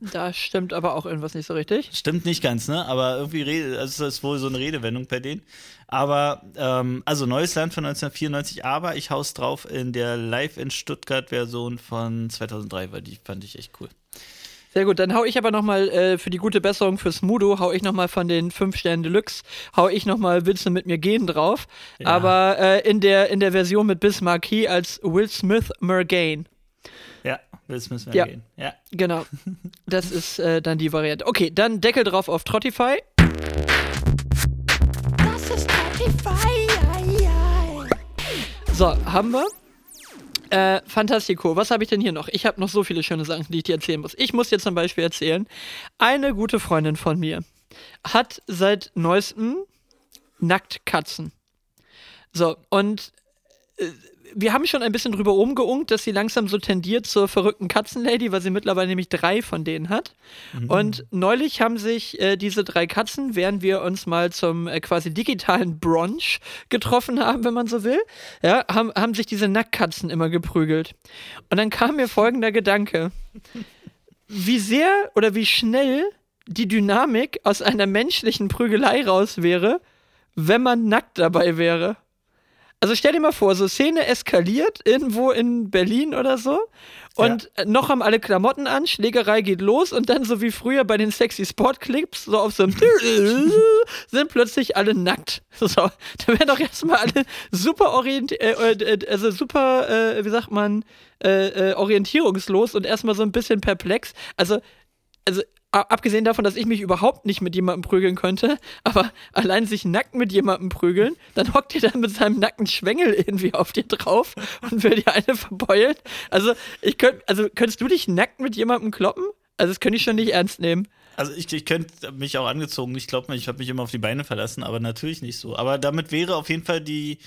Speaker 1: Da stimmt aber auch irgendwas nicht so richtig.
Speaker 2: Stimmt nicht ganz, ne? Aber irgendwie rede, also das ist wohl so eine Redewendung bei denen. Aber, ähm, also neues Land von 1994, aber ich haus drauf in der Live in Stuttgart-Version von 2003, weil die fand ich echt cool.
Speaker 1: Sehr gut, dann hau ich aber nochmal äh, für die gute Besserung fürs Mudo, hau ich nochmal von den 5 Sternen Deluxe, hau ich nochmal Willst du mit mir gehen drauf. Ja. Aber äh, in, der, in der Version mit Bismarck Key als Will Smith Mergain.
Speaker 2: Ja, das müssen wir
Speaker 1: ja,
Speaker 2: gehen.
Speaker 1: Ja, genau. Das ist äh, dann die Variante. Okay, dann Deckel drauf auf Trottify. Das ist Trottify. So, haben wir. Äh, Fantastico, was habe ich denn hier noch? Ich habe noch so viele schöne Sachen, die ich dir erzählen muss. Ich muss dir zum Beispiel erzählen, eine gute Freundin von mir hat seit neuestem Nacktkatzen. So, und äh, wir haben schon ein bisschen drüber rumgeungt, dass sie langsam so tendiert zur verrückten Katzenlady, weil sie mittlerweile nämlich drei von denen hat. Mhm. Und neulich haben sich äh, diese drei Katzen, während wir uns mal zum äh, quasi digitalen Brunch getroffen haben, wenn man so will, ja, haben, haben sich diese Nacktkatzen immer geprügelt. Und dann kam mir folgender Gedanke. Wie sehr oder wie schnell die Dynamik aus einer menschlichen Prügelei raus wäre, wenn man nackt dabei wäre. Also stell dir mal vor, so Szene eskaliert irgendwo in Berlin oder so und ja. noch haben alle Klamotten an, Schlägerei geht los und dann so wie früher bei den sexy Sport-Clips, so auf so einem sind plötzlich alle nackt. So, da wären doch erstmal alle super orientiert, äh, äh, also super, äh, wie sagt man, äh, äh, orientierungslos und erstmal so ein bisschen perplex. Also also abgesehen davon, dass ich mich überhaupt nicht mit jemandem prügeln könnte, aber allein sich nackt mit jemandem prügeln, dann hockt er dann mit seinem nackten Schwengel irgendwie auf dir drauf und will dir eine verbeulen. Also, ich könnte, also könntest du dich nackt mit jemandem kloppen? Also, das könnte ich schon nicht ernst nehmen.
Speaker 2: Also ich, ich könnte mich auch angezogen, ich glaube ich habe mich immer auf die Beine verlassen, aber natürlich nicht so. Aber damit wäre auf jeden Fall die,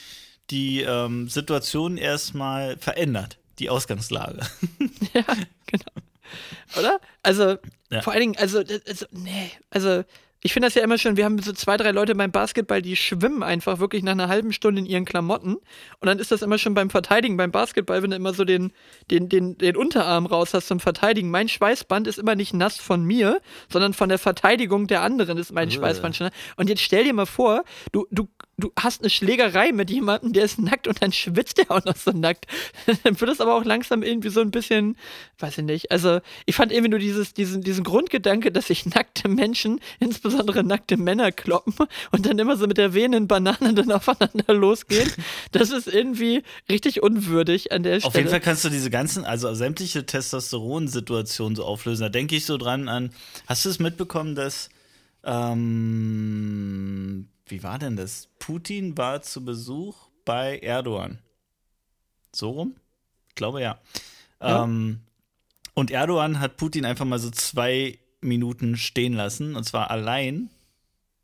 Speaker 2: die ähm, Situation erstmal verändert, die Ausgangslage.
Speaker 1: Ja, genau. Oder? Also, ja. vor allen Dingen, also, also, nee, also, ich finde das ja immer schön, wir haben so zwei, drei Leute beim Basketball, die schwimmen einfach wirklich nach einer halben Stunde in ihren Klamotten. Und dann ist das immer schon beim Verteidigen, beim Basketball, wenn du immer so den, den, den, den Unterarm raus hast zum Verteidigen. Mein Schweißband ist immer nicht nass von mir, sondern von der Verteidigung der anderen ist mein Schweißband schon. Und jetzt stell dir mal vor, du, du du hast eine Schlägerei mit jemandem, der ist nackt und dann schwitzt der auch noch so nackt. dann wird es aber auch langsam irgendwie so ein bisschen, weiß ich nicht. Also, ich fand irgendwie nur dieses, diesen, diesen Grundgedanke, dass sich nackte Menschen, insbesondere nackte Männer, kloppen und dann immer so mit der wehenden Banane dann aufeinander losgehen. Das ist irgendwie richtig unwürdig an der Stelle.
Speaker 2: Auf jeden Fall kannst du diese ganzen, also sämtliche Testosteron-Situationen so auflösen. Da denke ich so dran an, hast du es mitbekommen, dass ähm, wie war denn das? Putin war zu Besuch bei Erdogan. So rum? Ich glaube ja. ja. Ähm, und Erdogan hat Putin einfach mal so zwei Minuten stehen lassen, und zwar allein,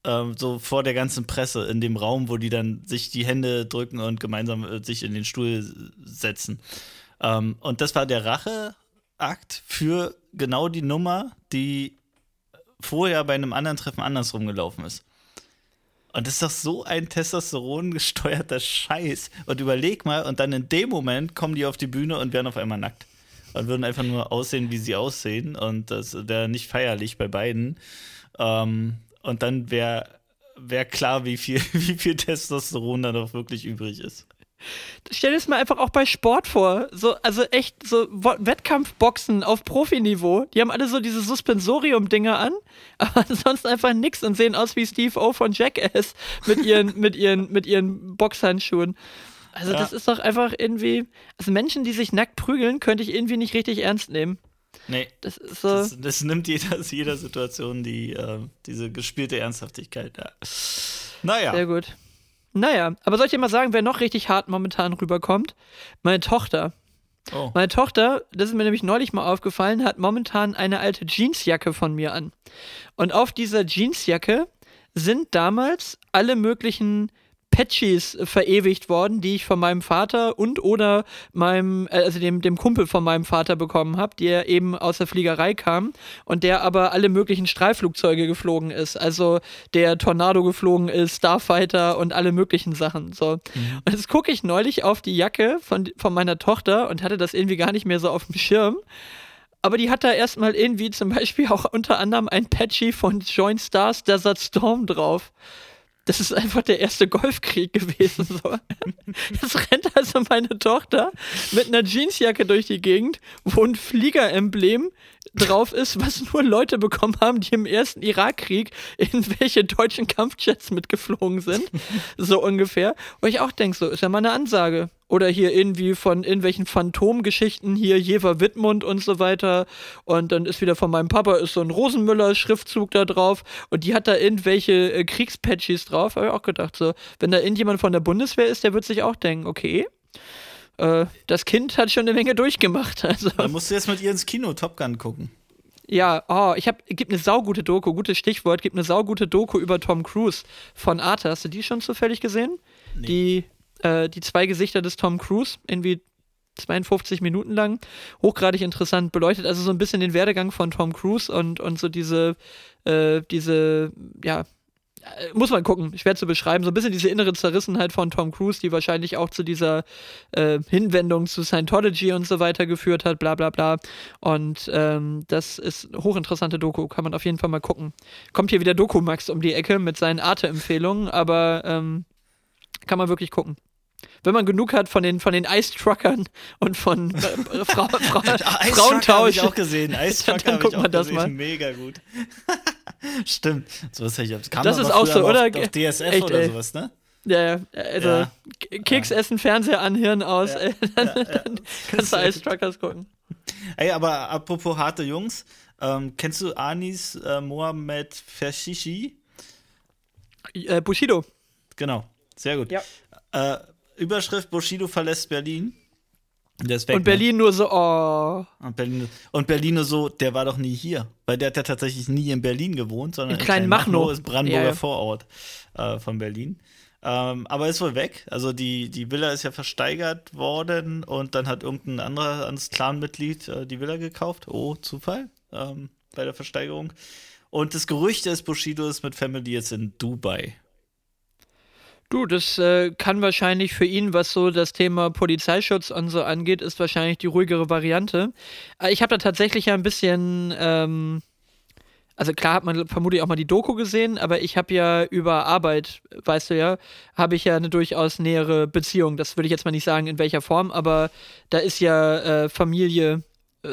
Speaker 2: ähm, so vor der ganzen Presse, in dem Raum, wo die dann sich die Hände drücken und gemeinsam äh, sich in den Stuhl setzen. Ähm, und das war der Racheakt für genau die Nummer, die vorher bei einem anderen Treffen andersrum gelaufen ist. Und das ist doch so ein Testosteron gesteuerter Scheiß. Und überleg mal, und dann in dem Moment kommen die auf die Bühne und werden auf einmal nackt. Und würden einfach nur aussehen, wie sie aussehen. Und das wäre nicht feierlich bei beiden. Ähm, und dann wäre wär klar, wie viel, wie viel Testosteron da noch wirklich übrig ist.
Speaker 1: Stell dir das mal einfach auch bei Sport vor. So, also echt so Wettkampfboxen auf Profiniveau. Die haben alle so diese Suspensorium-Dinger an, aber sonst einfach nix und sehen aus wie Steve O von Jackass mit ihren, mit ihren, mit ihren Boxhandschuhen. Also, ja. das ist doch einfach irgendwie. Also, Menschen, die sich nackt prügeln, könnte ich irgendwie nicht richtig ernst nehmen.
Speaker 2: Nee. Das ist so. Das, das nimmt jeder, jeder Situation die, äh, diese gespielte Ernsthaftigkeit. Ja.
Speaker 1: Naja. Sehr gut. Naja, aber soll ich dir mal sagen, wer noch richtig hart momentan rüberkommt? Meine Tochter. Oh. Meine Tochter, das ist mir nämlich neulich mal aufgefallen, hat momentan eine alte Jeansjacke von mir an. Und auf dieser Jeansjacke sind damals alle möglichen Patches verewigt worden, die ich von meinem Vater und oder meinem, äh, also dem, dem Kumpel von meinem Vater bekommen habe, der eben aus der Fliegerei kam und der aber alle möglichen Streiflugzeuge geflogen ist. Also der Tornado geflogen ist, Starfighter und alle möglichen Sachen. So. Mhm. Und jetzt gucke ich neulich auf die Jacke von, von meiner Tochter und hatte das irgendwie gar nicht mehr so auf dem Schirm. Aber die hat da erstmal irgendwie zum Beispiel auch unter anderem ein Patchy von Joint Stars Desert Storm drauf das ist einfach der erste Golfkrieg gewesen. So. Jetzt rennt also meine Tochter mit einer Jeansjacke durch die Gegend, wo ein Fliegeremblem drauf ist, was nur Leute bekommen haben, die im ersten Irakkrieg in welche deutschen Kampfjets mitgeflogen sind. So ungefähr. Wo ich auch denke, so ist ja mal eine Ansage. Oder hier irgendwie von irgendwelchen Phantomgeschichten, hier Jever Wittmund und so weiter. Und dann ist wieder von meinem Papa ist so ein Rosenmüller-Schriftzug da drauf. Und die hat da irgendwelche äh, Kriegspatches drauf. Habe ich auch gedacht, so, wenn da irgendjemand von der Bundeswehr ist, der wird sich auch denken, okay, äh, das Kind hat schon eine Menge durchgemacht. Also.
Speaker 2: Dann musst du jetzt mit ihr ins Kino Top Gun gucken.
Speaker 1: Ja, oh, ich hab, gibt eine saugute Doku, gutes Stichwort, gibt eine saugute Doku über Tom Cruise von Arte. Hast du die schon zufällig gesehen? Nee. Die, äh, die zwei Gesichter des Tom Cruise, irgendwie 52 Minuten lang, hochgradig interessant beleuchtet, also so ein bisschen den Werdegang von Tom Cruise und, und so diese, äh, diese, ja, äh, muss man gucken, schwer zu beschreiben, so ein bisschen diese innere Zerrissenheit von Tom Cruise, die wahrscheinlich auch zu dieser äh, Hinwendung zu Scientology und so weiter geführt hat, bla bla bla. Und ähm, das ist hochinteressante Doku, kann man auf jeden Fall mal gucken. Kommt hier wieder Doku Max um die Ecke mit seinen Arte-Empfehlungen, aber ähm, kann man wirklich gucken wenn man genug hat von den, von den Ice-Truckern und von äh, Fra Fra Frauentausch. habe
Speaker 2: ich auch gesehen. Ice dann, dann guckt man das gesehen. mal. Mega gut. Stimmt. So was ich,
Speaker 1: kam das ist auch so, oder?
Speaker 2: Auf, auf DSF Echt, oder ey. sowas, ne?
Speaker 1: Ja, also ja. Keks essen, Fernseher anhören aus, ja. dann, ja, dann kannst du Ice Truckers gucken.
Speaker 2: Ey, aber apropos harte Jungs, ähm, kennst du Anis äh, Mohamed Fershishi?
Speaker 1: Äh, Bushido.
Speaker 2: Genau, sehr gut.
Speaker 1: Ja.
Speaker 2: Äh, Überschrift: Bushido verlässt Berlin.
Speaker 1: Weg, und Berlin ne? nur so, oh.
Speaker 2: Und Berlin, und Berlin nur so, der war doch nie hier. Weil der hat ja tatsächlich nie in Berlin gewohnt, sondern
Speaker 1: in, in Kleinmachnow
Speaker 2: ist Brandenburger ja, ja. Vorort äh, von Berlin. Ähm, aber ist wohl weg. Also die, die Villa ist ja versteigert worden und dann hat irgendein anderer ans Clanmitglied äh, die Villa gekauft. Oh, Zufall ähm, bei der Versteigerung. Und das Gerücht ist, Bushido ist mit Family jetzt in Dubai.
Speaker 1: Du, das äh, kann wahrscheinlich für ihn, was so das Thema Polizeischutz und so angeht, ist wahrscheinlich die ruhigere Variante. Äh, ich habe da tatsächlich ja ein bisschen, ähm, also klar hat man vermutlich auch mal die Doku gesehen, aber ich habe ja über Arbeit, weißt du ja, habe ich ja eine durchaus nähere Beziehung. Das würde ich jetzt mal nicht sagen, in welcher Form, aber da ist ja äh, Familie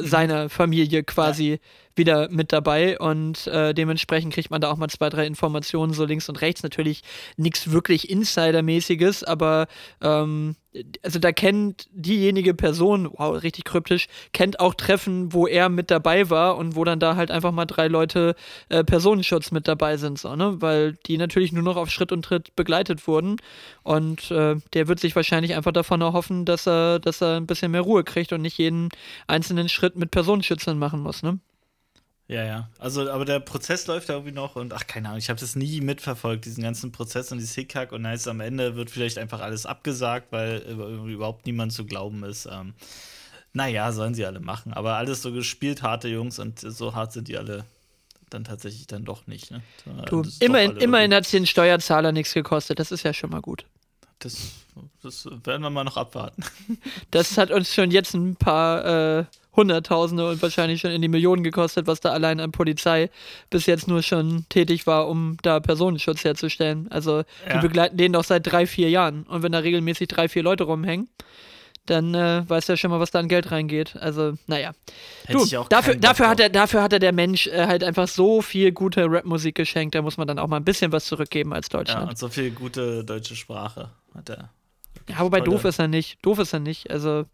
Speaker 1: seiner Familie quasi ja wieder mit dabei und äh, dementsprechend kriegt man da auch mal zwei, drei Informationen so links und rechts. Natürlich nichts wirklich Insidermäßiges, aber ähm, also da kennt diejenige Person, wow, richtig kryptisch, kennt auch Treffen, wo er mit dabei war und wo dann da halt einfach mal drei Leute äh, Personenschutz mit dabei sind, so, ne? Weil die natürlich nur noch auf Schritt und Tritt begleitet wurden. Und äh, der wird sich wahrscheinlich einfach davon erhoffen, dass er, dass er ein bisschen mehr Ruhe kriegt und nicht jeden einzelnen Schritt mit Personenschützern machen muss, ne?
Speaker 2: Ja, ja. Also, aber der Prozess läuft ja irgendwie noch und ach, keine Ahnung, ich habe das nie mitverfolgt, diesen ganzen Prozess und dieses Hickhack und heißt am Ende wird vielleicht einfach alles abgesagt, weil überhaupt niemand zu glauben ist. Ähm, naja, sollen sie alle machen. Aber alles so gespielt harte Jungs und so hart sind die alle dann tatsächlich dann doch nicht. Ne?
Speaker 1: Du, immerhin, immerhin hat es den Steuerzahler nichts gekostet, das ist ja schon mal gut.
Speaker 2: Das, das werden wir mal noch abwarten.
Speaker 1: Das hat uns schon jetzt ein paar äh, Hunderttausende und wahrscheinlich schon in die Millionen gekostet, was da allein an Polizei bis jetzt nur schon tätig war, um da Personenschutz herzustellen. Also ja. die begleiten den doch seit drei, vier Jahren. Und wenn da regelmäßig drei, vier Leute rumhängen, dann äh, weiß ja schon mal, was da an Geld reingeht. Also, naja. du, dafür, dafür, hat er, dafür hat er der Mensch äh, halt einfach so viel gute Rapmusik geschenkt, da muss man dann auch mal ein bisschen was zurückgeben als Deutschland. Ja,
Speaker 2: und so viel gute deutsche Sprache hat er.
Speaker 1: Ja, wobei doof ist er nicht. Doof ist er nicht. Also,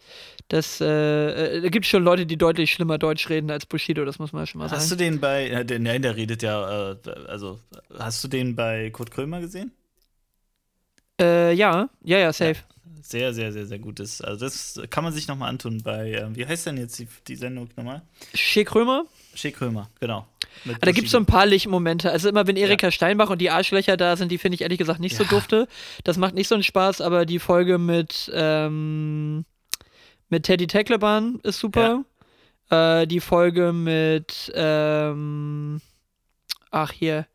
Speaker 1: das, äh, äh, da gibt es schon Leute, die deutlich schlimmer Deutsch reden als Bushido, das muss man schon mal sagen.
Speaker 2: Hast du den bei, äh, der, nein, der redet ja, äh, also, hast du den bei Kurt Krömer gesehen?
Speaker 1: Äh, ja, ja, ja, safe. Ja,
Speaker 2: sehr, sehr, sehr, sehr gutes. Also, das kann man sich nochmal antun bei, äh, wie heißt denn jetzt die, die Sendung nochmal?
Speaker 1: Shea Krömer?
Speaker 2: Shea Krömer, genau.
Speaker 1: Ah, da gibt es so ein paar Lichtmomente. Also immer wenn Erika ja. Steinbach und die Arschlöcher da sind, die finde ich ehrlich gesagt nicht ja. so dufte. Das macht nicht so einen Spaß, aber die Folge mit, ähm, mit Teddy Teckleban ist super. Ja. Äh, die Folge mit, ähm, ach hier,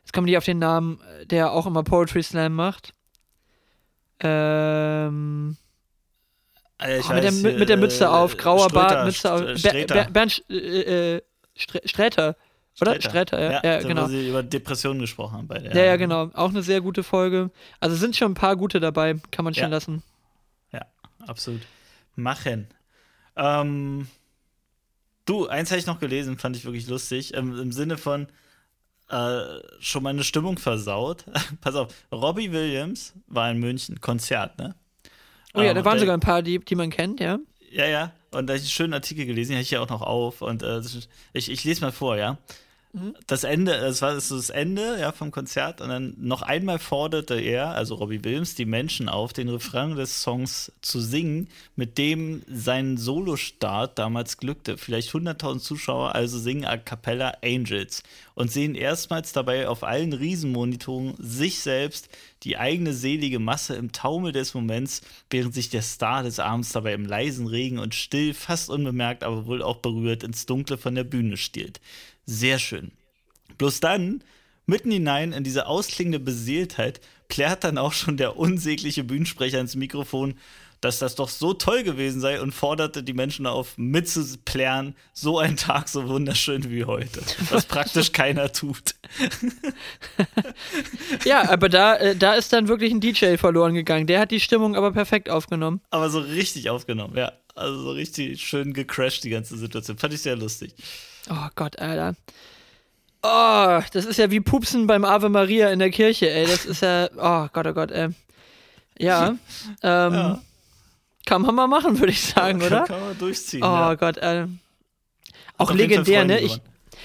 Speaker 1: jetzt komme ich nicht auf den Namen, der auch immer Poetry Slam macht. Ähm, äh, oh, mit, der, mit, der, Mütze auf, grauer Bart, Mütze auf. Bernd äh, äh Sträter. Oder? Sträter, ja, ja, ja genau. Wo
Speaker 2: sie über Depressionen gesprochen haben bei der.
Speaker 1: Ja, ja, genau. Auch eine sehr gute Folge. Also sind schon ein paar gute dabei, kann man schon ja. lassen.
Speaker 2: Ja, absolut. Machen. Ähm, du, eins habe ich noch gelesen, fand ich wirklich lustig. Ähm, Im Sinne von äh, schon mal eine Stimmung versaut. Pass auf, Robbie Williams war in München, Konzert, ne?
Speaker 1: Oh ja, ähm, da waren sogar ein paar, die, die man kennt, ja.
Speaker 2: Ja, ja. Und da habe ich einen schönen Artikel gelesen, den habe ich ja auch noch auf. Und äh, ich, ich lese mal vor, ja. Mhm. das Ende, das war so das Ende ja, vom Konzert und dann noch einmal forderte er, also Robbie Williams, die Menschen auf, den Refrain des Songs zu singen, mit dem sein Solostart damals glückte. Vielleicht 100.000 Zuschauer also singen a cappella Angels und sehen erstmals dabei auf allen Riesenmonitoren sich selbst, die eigene selige Masse im Taumel des Moments, während sich der Star des Abends dabei im leisen Regen und still, fast unbemerkt, aber wohl auch berührt ins Dunkle von der Bühne stiehlt. Sehr schön. Bloß dann, mitten hinein in diese ausklingende Beseeltheit, plärt dann auch schon der unsägliche Bühnensprecher ins Mikrofon dass das doch so toll gewesen sei und forderte die Menschen auf, mitzuplären, so ein Tag so wunderschön wie heute. Was praktisch keiner tut.
Speaker 1: ja, aber da, äh, da ist dann wirklich ein DJ verloren gegangen. Der hat die Stimmung aber perfekt aufgenommen.
Speaker 2: Aber so richtig aufgenommen, ja. Also so richtig schön gecrashed, die ganze Situation. Fand ich sehr lustig.
Speaker 1: Oh Gott, Alter. Oh, das ist ja wie Pupsen beim Ave Maria in der Kirche, ey. Das ist ja. Oh Gott, oh Gott, ey. Ja. ähm, ja. Kann man mal machen, würde ich sagen,
Speaker 2: kann,
Speaker 1: oder?
Speaker 2: Kann man durchziehen.
Speaker 1: Oh
Speaker 2: ja.
Speaker 1: Gott, äh, auch legendär, ne? Ich,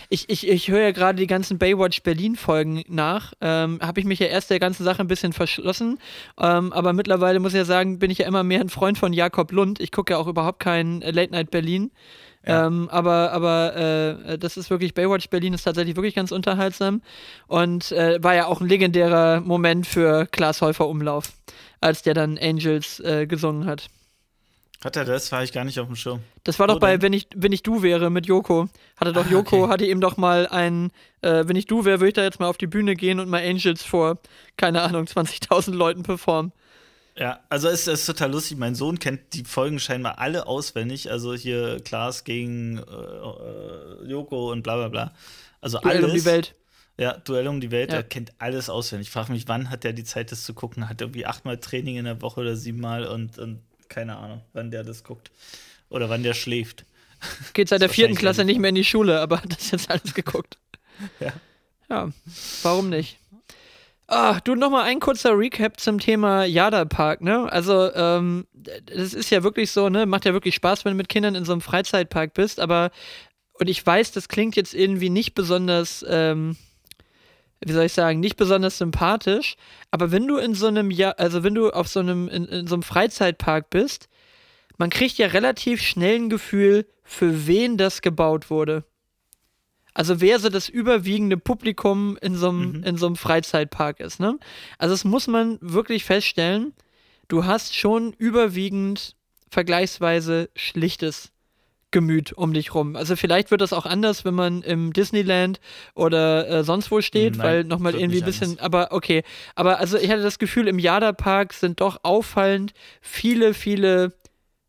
Speaker 1: ich, ich, ich höre ja gerade die ganzen Baywatch Berlin-Folgen nach. Ähm, Habe ich mich ja erst der ganzen Sache ein bisschen verschlossen. Ähm, aber mittlerweile muss ich ja sagen, bin ich ja immer mehr ein Freund von Jakob Lund. Ich gucke ja auch überhaupt kein Late Night Berlin. Ja. Ähm, aber aber äh, das ist wirklich, Baywatch Berlin ist tatsächlich wirklich ganz unterhaltsam und äh, war ja auch ein legendärer Moment für Klaas Häufer Umlauf, als der dann Angels äh, gesungen hat.
Speaker 2: Hat er das? War ich gar nicht auf dem Schirm.
Speaker 1: Das war doch bei Wenn ich, wenn ich du wäre mit Joko. Hatte doch ah, Joko, okay. hatte ihm doch mal ein, äh, wenn ich du wäre, würde ich da jetzt mal auf die Bühne gehen und mal Angels vor, keine Ahnung, 20.000 Leuten performen.
Speaker 2: Ja, also es ist total lustig. Mein Sohn kennt die Folgen scheinbar alle auswendig. Also hier Klaas gegen äh, äh, Joko und bla bla bla. Also
Speaker 1: Duell alles. um die Welt.
Speaker 2: Ja, Duell um die Welt, ja. er kennt alles auswendig. Ich frage mich, wann hat er die Zeit, das zu gucken? Hat er irgendwie achtmal Training in der Woche oder siebenmal und, und keine Ahnung, wann der das guckt. Oder wann der schläft.
Speaker 1: Geht seit der vierten Klasse nicht mehr in die Schule, aber hat das jetzt alles geguckt. Ja. Ja, warum nicht? Ah, du noch mal ein kurzer Recap zum Thema Yada Park, ne? Also, ähm, das ist ja wirklich so, ne? Macht ja wirklich Spaß, wenn du mit Kindern in so einem Freizeitpark bist, aber und ich weiß, das klingt jetzt irgendwie nicht besonders, ähm, wie soll ich sagen, nicht besonders sympathisch, aber wenn du in so einem, ja, also wenn du auf so einem, in, in so einem Freizeitpark bist, man kriegt ja relativ schnell ein Gefühl, für wen das gebaut wurde. Also wer so das überwiegende Publikum in so einem, mhm. in so einem Freizeitpark ist, ne? Also das muss man wirklich feststellen, du hast schon überwiegend vergleichsweise schlichtes Gemüt um dich rum. Also vielleicht wird das auch anders, wenn man im Disneyland oder äh, sonst wo steht, Nein, weil nochmal irgendwie ein bisschen, anders. aber okay. Aber also ich hatte das Gefühl, im Jada-Park sind doch auffallend viele, viele,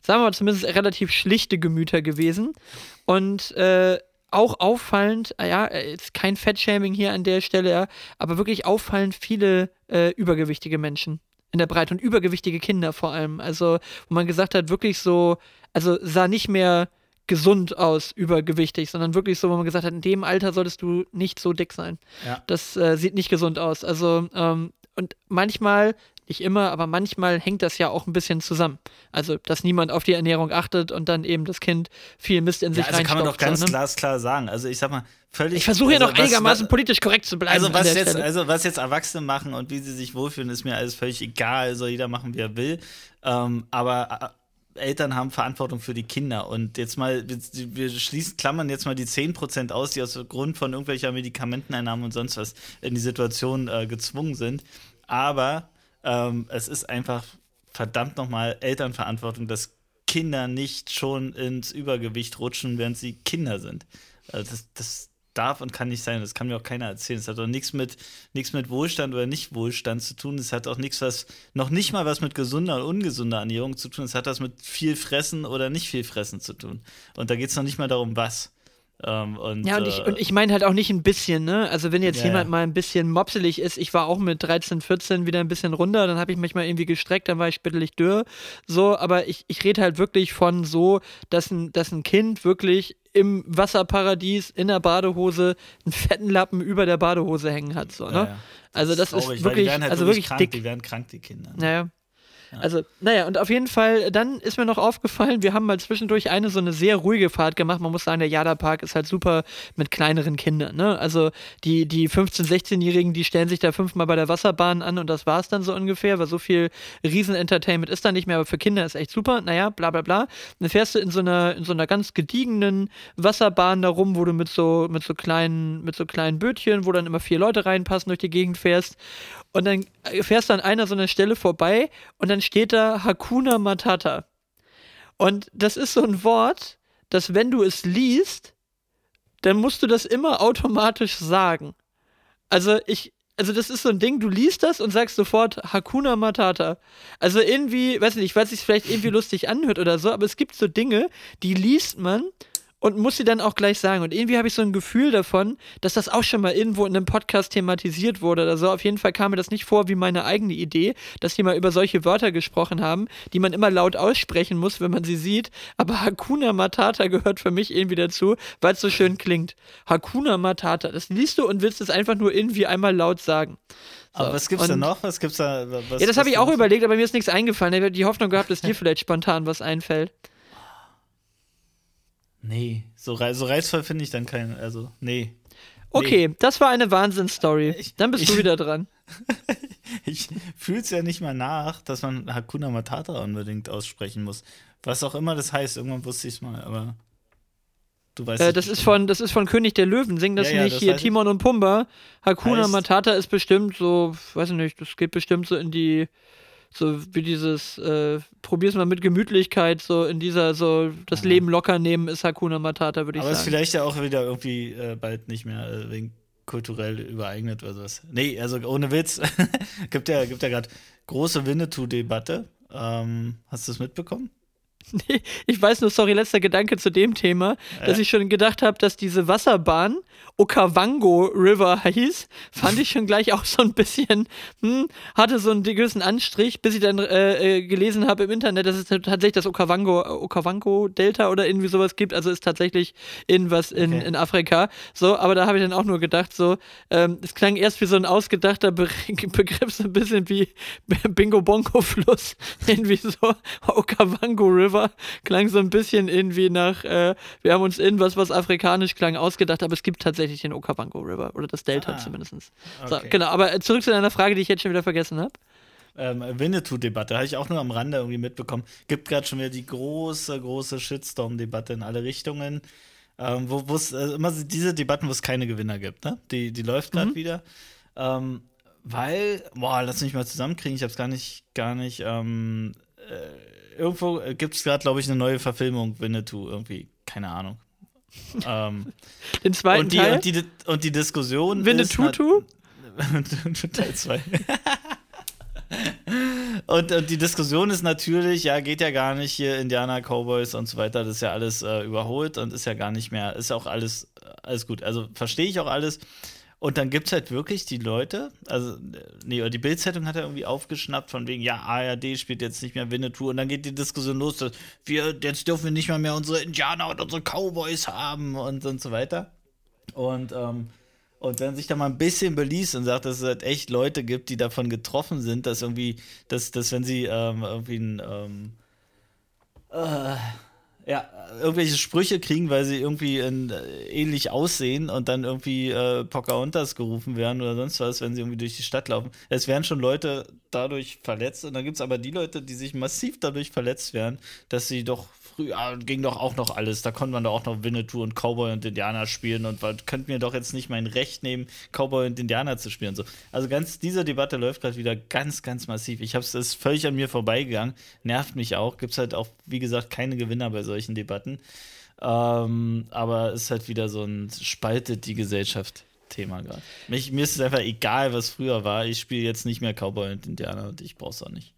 Speaker 1: sagen wir mal zumindest relativ schlichte Gemüter gewesen. Und äh, auch auffallend, äh, ja, ist kein Fettshaming hier an der Stelle, ja, aber wirklich auffallend viele äh, übergewichtige Menschen in der Breite und übergewichtige Kinder vor allem. Also, wo man gesagt hat, wirklich so, also sah nicht mehr gesund aus, übergewichtig, sondern wirklich so, wo man gesagt hat, in dem Alter solltest du nicht so dick sein. Ja. Das äh, sieht nicht gesund aus. Also, ähm, und manchmal, nicht immer, aber manchmal hängt das ja auch ein bisschen zusammen. Also, dass niemand auf die Ernährung achtet und dann eben das Kind viel Mist in sich ja, also
Speaker 2: kann man doch ganz so, ne? glasklar sagen. Also, ich sag mal, völlig.
Speaker 1: Ich versuche
Speaker 2: also,
Speaker 1: ja noch einigermaßen politisch korrekt zu bleiben.
Speaker 2: Also was, jetzt, also, was jetzt Erwachsene machen und wie sie sich wohlfühlen, ist mir alles völlig egal. Soll jeder machen, wie er will. Ähm, aber Eltern haben Verantwortung für die Kinder. Und jetzt mal, wir, wir schließen, klammern jetzt mal die 10% aus, die aus Grund von irgendwelcher Medikamenteneinnahme und sonst was in die Situation äh, gezwungen sind. Aber ähm, es ist einfach verdammt nochmal Elternverantwortung, dass Kinder nicht schon ins Übergewicht rutschen, während sie Kinder sind. Also das, das, darf und kann nicht sein. Das kann mir auch keiner erzählen. Es hat auch nichts mit, nichts mit Wohlstand oder Nicht-Wohlstand zu tun. Es hat auch nichts, was, noch nicht mal was mit gesunder und ungesunder Ernährung zu tun. Es hat was mit viel Fressen oder nicht viel Fressen zu tun. Und da geht es noch nicht mal darum, was. Ähm, und,
Speaker 1: ja, und ich, äh, ich meine halt auch nicht ein bisschen, ne? Also wenn jetzt ja, jemand ja. mal ein bisschen mopselig ist, ich war auch mit 13, 14 wieder ein bisschen runter, dann habe ich mich mal irgendwie gestreckt, dann war ich spittelig dürr. So, aber ich, ich rede halt wirklich von so, dass ein, dass ein Kind wirklich im Wasserparadies in der Badehose einen fetten Lappen über der Badehose hängen hat. So, ne? Ja, Also das, das ist, ist wirklich, halt also wirklich,
Speaker 2: krank,
Speaker 1: dick.
Speaker 2: Die werden krank, die Kinder.
Speaker 1: Ne? Naja. Also, naja, und auf jeden Fall, dann ist mir noch aufgefallen, wir haben mal zwischendurch eine so eine sehr ruhige Fahrt gemacht. Man muss sagen, der Jada-Park ist halt super mit kleineren Kindern. Ne? Also die, die 15-, 16-Jährigen, die stellen sich da fünfmal bei der Wasserbahn an und das war es dann so ungefähr, weil so viel Riesen-Entertainment ist da nicht mehr, aber für Kinder ist echt super. Naja, bla bla bla. dann fährst du in so einer, in so einer ganz gediegenen Wasserbahn da rum, wo du mit so, mit so kleinen, mit so kleinen Bötchen, wo dann immer vier Leute reinpassen, durch die Gegend fährst. Und dann fährst du an einer so einer Stelle vorbei und dann steht da Hakuna Matata. Und das ist so ein Wort, dass wenn du es liest, dann musst du das immer automatisch sagen. Also ich, also das ist so ein Ding, du liest das und sagst sofort Hakuna Matata. Also irgendwie, weiß nicht, weil es sich vielleicht irgendwie lustig anhört oder so, aber es gibt so Dinge, die liest man und muss sie dann auch gleich sagen. Und irgendwie habe ich so ein Gefühl davon, dass das auch schon mal irgendwo in einem Podcast thematisiert wurde oder so. Auf jeden Fall kam mir das nicht vor wie meine eigene Idee, dass die mal über solche Wörter gesprochen haben, die man immer laut aussprechen muss, wenn man sie sieht. Aber Hakuna Matata gehört für mich irgendwie dazu, weil es so schön klingt. Hakuna Matata. Das liest du und willst es einfach nur irgendwie einmal laut sagen.
Speaker 2: So. Aber was gibt's und, da noch? Was gibt's da? Was,
Speaker 1: ja, das habe ich auch überlegt, aber mir ist nichts eingefallen. Ich habe die Hoffnung gehabt, dass dir vielleicht spontan was einfällt.
Speaker 2: Nee, so, so reizvoll finde ich dann keinen. Also, nee.
Speaker 1: Okay, nee. das war eine Wahnsinnsstory. Dann bist ich, du wieder dran.
Speaker 2: ich fühle es ja nicht mal nach, dass man Hakuna Matata unbedingt aussprechen muss. Was auch immer das heißt, irgendwann wusste ich es mal, aber
Speaker 1: du weißt äh, das ist von Das ist von König der Löwen, singen das ja, ja, nicht das hier Timon und Pumba. Hakuna Matata ist bestimmt so, weiß ich nicht, das geht bestimmt so in die so wie dieses, äh, probier's mal mit Gemütlichkeit, so in dieser, so das. Leben locker nehmen ist Hakuna Matata, würde ich
Speaker 2: Aber
Speaker 1: sagen.
Speaker 2: Aber ist vielleicht ja auch wieder irgendwie äh, bald nicht mehr äh, wegen kulturell übereignet oder sowas. Nee, also ohne Witz. gibt ja, gibt ja gerade große Winnetou-Debatte. Ähm, hast du es mitbekommen?
Speaker 1: Nee, ich weiß nur, sorry, letzter Gedanke zu dem Thema, dass ich schon gedacht habe, dass diese Wasserbahn Okavango River hieß, fand ich schon gleich auch so ein bisschen, hm, hatte so einen gewissen Anstrich, bis ich dann äh, äh, gelesen habe im Internet, dass es tatsächlich das Okavango, Okavango Delta oder irgendwie sowas gibt, also ist tatsächlich irgendwas in, okay. in Afrika. So, aber da habe ich dann auch nur gedacht, so, ähm, es klang erst wie so ein ausgedachter Be Begriff, so ein bisschen wie Bingo Bongo Fluss, irgendwie so Okavango River, klang so ein bisschen irgendwie nach, äh, wir haben uns irgendwas, was afrikanisch klang, ausgedacht, aber es gibt tatsächlich den Okavango River oder das Delta ah, zumindest. So, okay. Genau, aber zurück zu deiner Frage, die ich jetzt schon wieder vergessen habe.
Speaker 2: Ähm, Winnetou-Debatte, habe ich auch nur am Rande irgendwie mitbekommen. Gibt gerade schon wieder die große, große Shitstorm-Debatte in alle Richtungen. Ähm, wo es äh, immer diese Debatten, wo es keine Gewinner gibt, ne? Die, die läuft gerade mhm. wieder. Ähm, weil, boah, lass mich mal zusammenkriegen, ich habe es gar nicht, gar nicht, ähm, äh, irgendwo gibt es gerade, glaube ich, eine neue Verfilmung, Winnetou, irgendwie, keine Ahnung.
Speaker 1: ähm, Den zweiten
Speaker 2: und die,
Speaker 1: Teil?
Speaker 2: Und die, und die Diskussion
Speaker 1: Winnetutu?
Speaker 2: Teil 2. und, und, die Diskussion ist natürlich, ja, geht ja gar nicht hier Indianer, Cowboys und so weiter, das ist ja alles äh, überholt und ist ja gar nicht mehr, ist ja auch alles, alles gut. Also verstehe ich auch alles. Und dann gibt es halt wirklich die Leute, also, nee, die Bildzeitung hat ja irgendwie aufgeschnappt, von wegen, ja, ARD spielt jetzt nicht mehr Winnetou. Und dann geht die Diskussion los, dass wir, jetzt dürfen wir nicht mal mehr unsere Indianer und unsere Cowboys haben und, und so weiter. Und, ähm, und wenn sich da mal ein bisschen beliest und sagt, dass es halt echt Leute gibt, die davon getroffen sind, dass irgendwie, dass, dass wenn sie ähm, irgendwie ein, ähm, äh, ja, irgendwelche Sprüche kriegen, weil sie irgendwie in, äh, ähnlich aussehen und dann irgendwie äh, Pocahontas gerufen werden oder sonst was, wenn sie irgendwie durch die Stadt laufen. Es werden schon Leute dadurch verletzt und dann gibt es aber die Leute, die sich massiv dadurch verletzt werden, dass sie doch früher ging doch auch noch alles. Da konnte man doch auch noch Winnetou und Cowboy und Indianer spielen und könnt mir doch jetzt nicht mein Recht nehmen, Cowboy und Indianer zu spielen. So. Also ganz diese Debatte läuft gerade wieder ganz, ganz massiv. Ich habe es völlig an mir vorbeigegangen, nervt mich auch. Gibt es halt auch, wie gesagt, keine Gewinner bei solchen Debatten. Ähm, aber es ist halt wieder so ein spaltet die Gesellschaft. Thema gerade. Mir ist es einfach egal, was früher war. Ich spiele jetzt nicht mehr Cowboy und Indianer und ich brauch's auch nicht.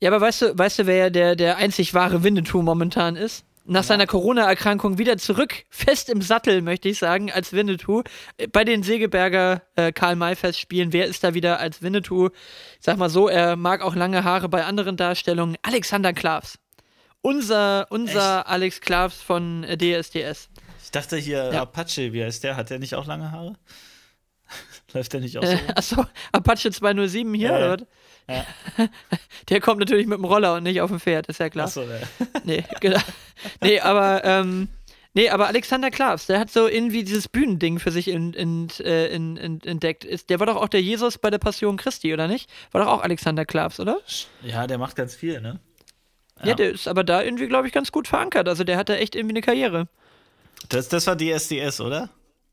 Speaker 1: Ja, aber weißt du, weißt du, wer ja der, der einzig wahre Winnetou momentan ist? Nach ja. seiner Corona-Erkrankung wieder zurück, fest im Sattel, möchte ich sagen, als Winnetou. Bei den Segeberger äh, Karl-May-Festspielen, wer ist da wieder als Winnetou? Ich sag mal so, er mag auch lange Haare bei anderen Darstellungen. Alexander Klavs. Unser, unser Alex Klavs von äh, DSDS.
Speaker 2: Ich dachte hier, ja. Apache, wie heißt der? Hat der nicht auch lange Haare? Läuft der nicht auch so? Äh,
Speaker 1: achso, Apache 207 hier, ja, oder?
Speaker 2: Ja.
Speaker 1: Der kommt natürlich mit dem Roller und nicht auf dem Pferd, ist ja klar.
Speaker 2: Achso, ja.
Speaker 1: Nee, genau. nee, aber ähm, nee, aber Alexander Klavs, der hat so irgendwie dieses Bühnending für sich in, in, äh, in, in, entdeckt. Ist, der war doch auch der Jesus bei der Passion Christi, oder nicht? War doch auch Alexander Klavs, oder?
Speaker 2: ja, der macht ganz viel, ne?
Speaker 1: Ja, der ist aber da irgendwie, glaube ich, ganz gut verankert. Also der hat da echt irgendwie eine Karriere.
Speaker 2: Das, das war DSDS, oder?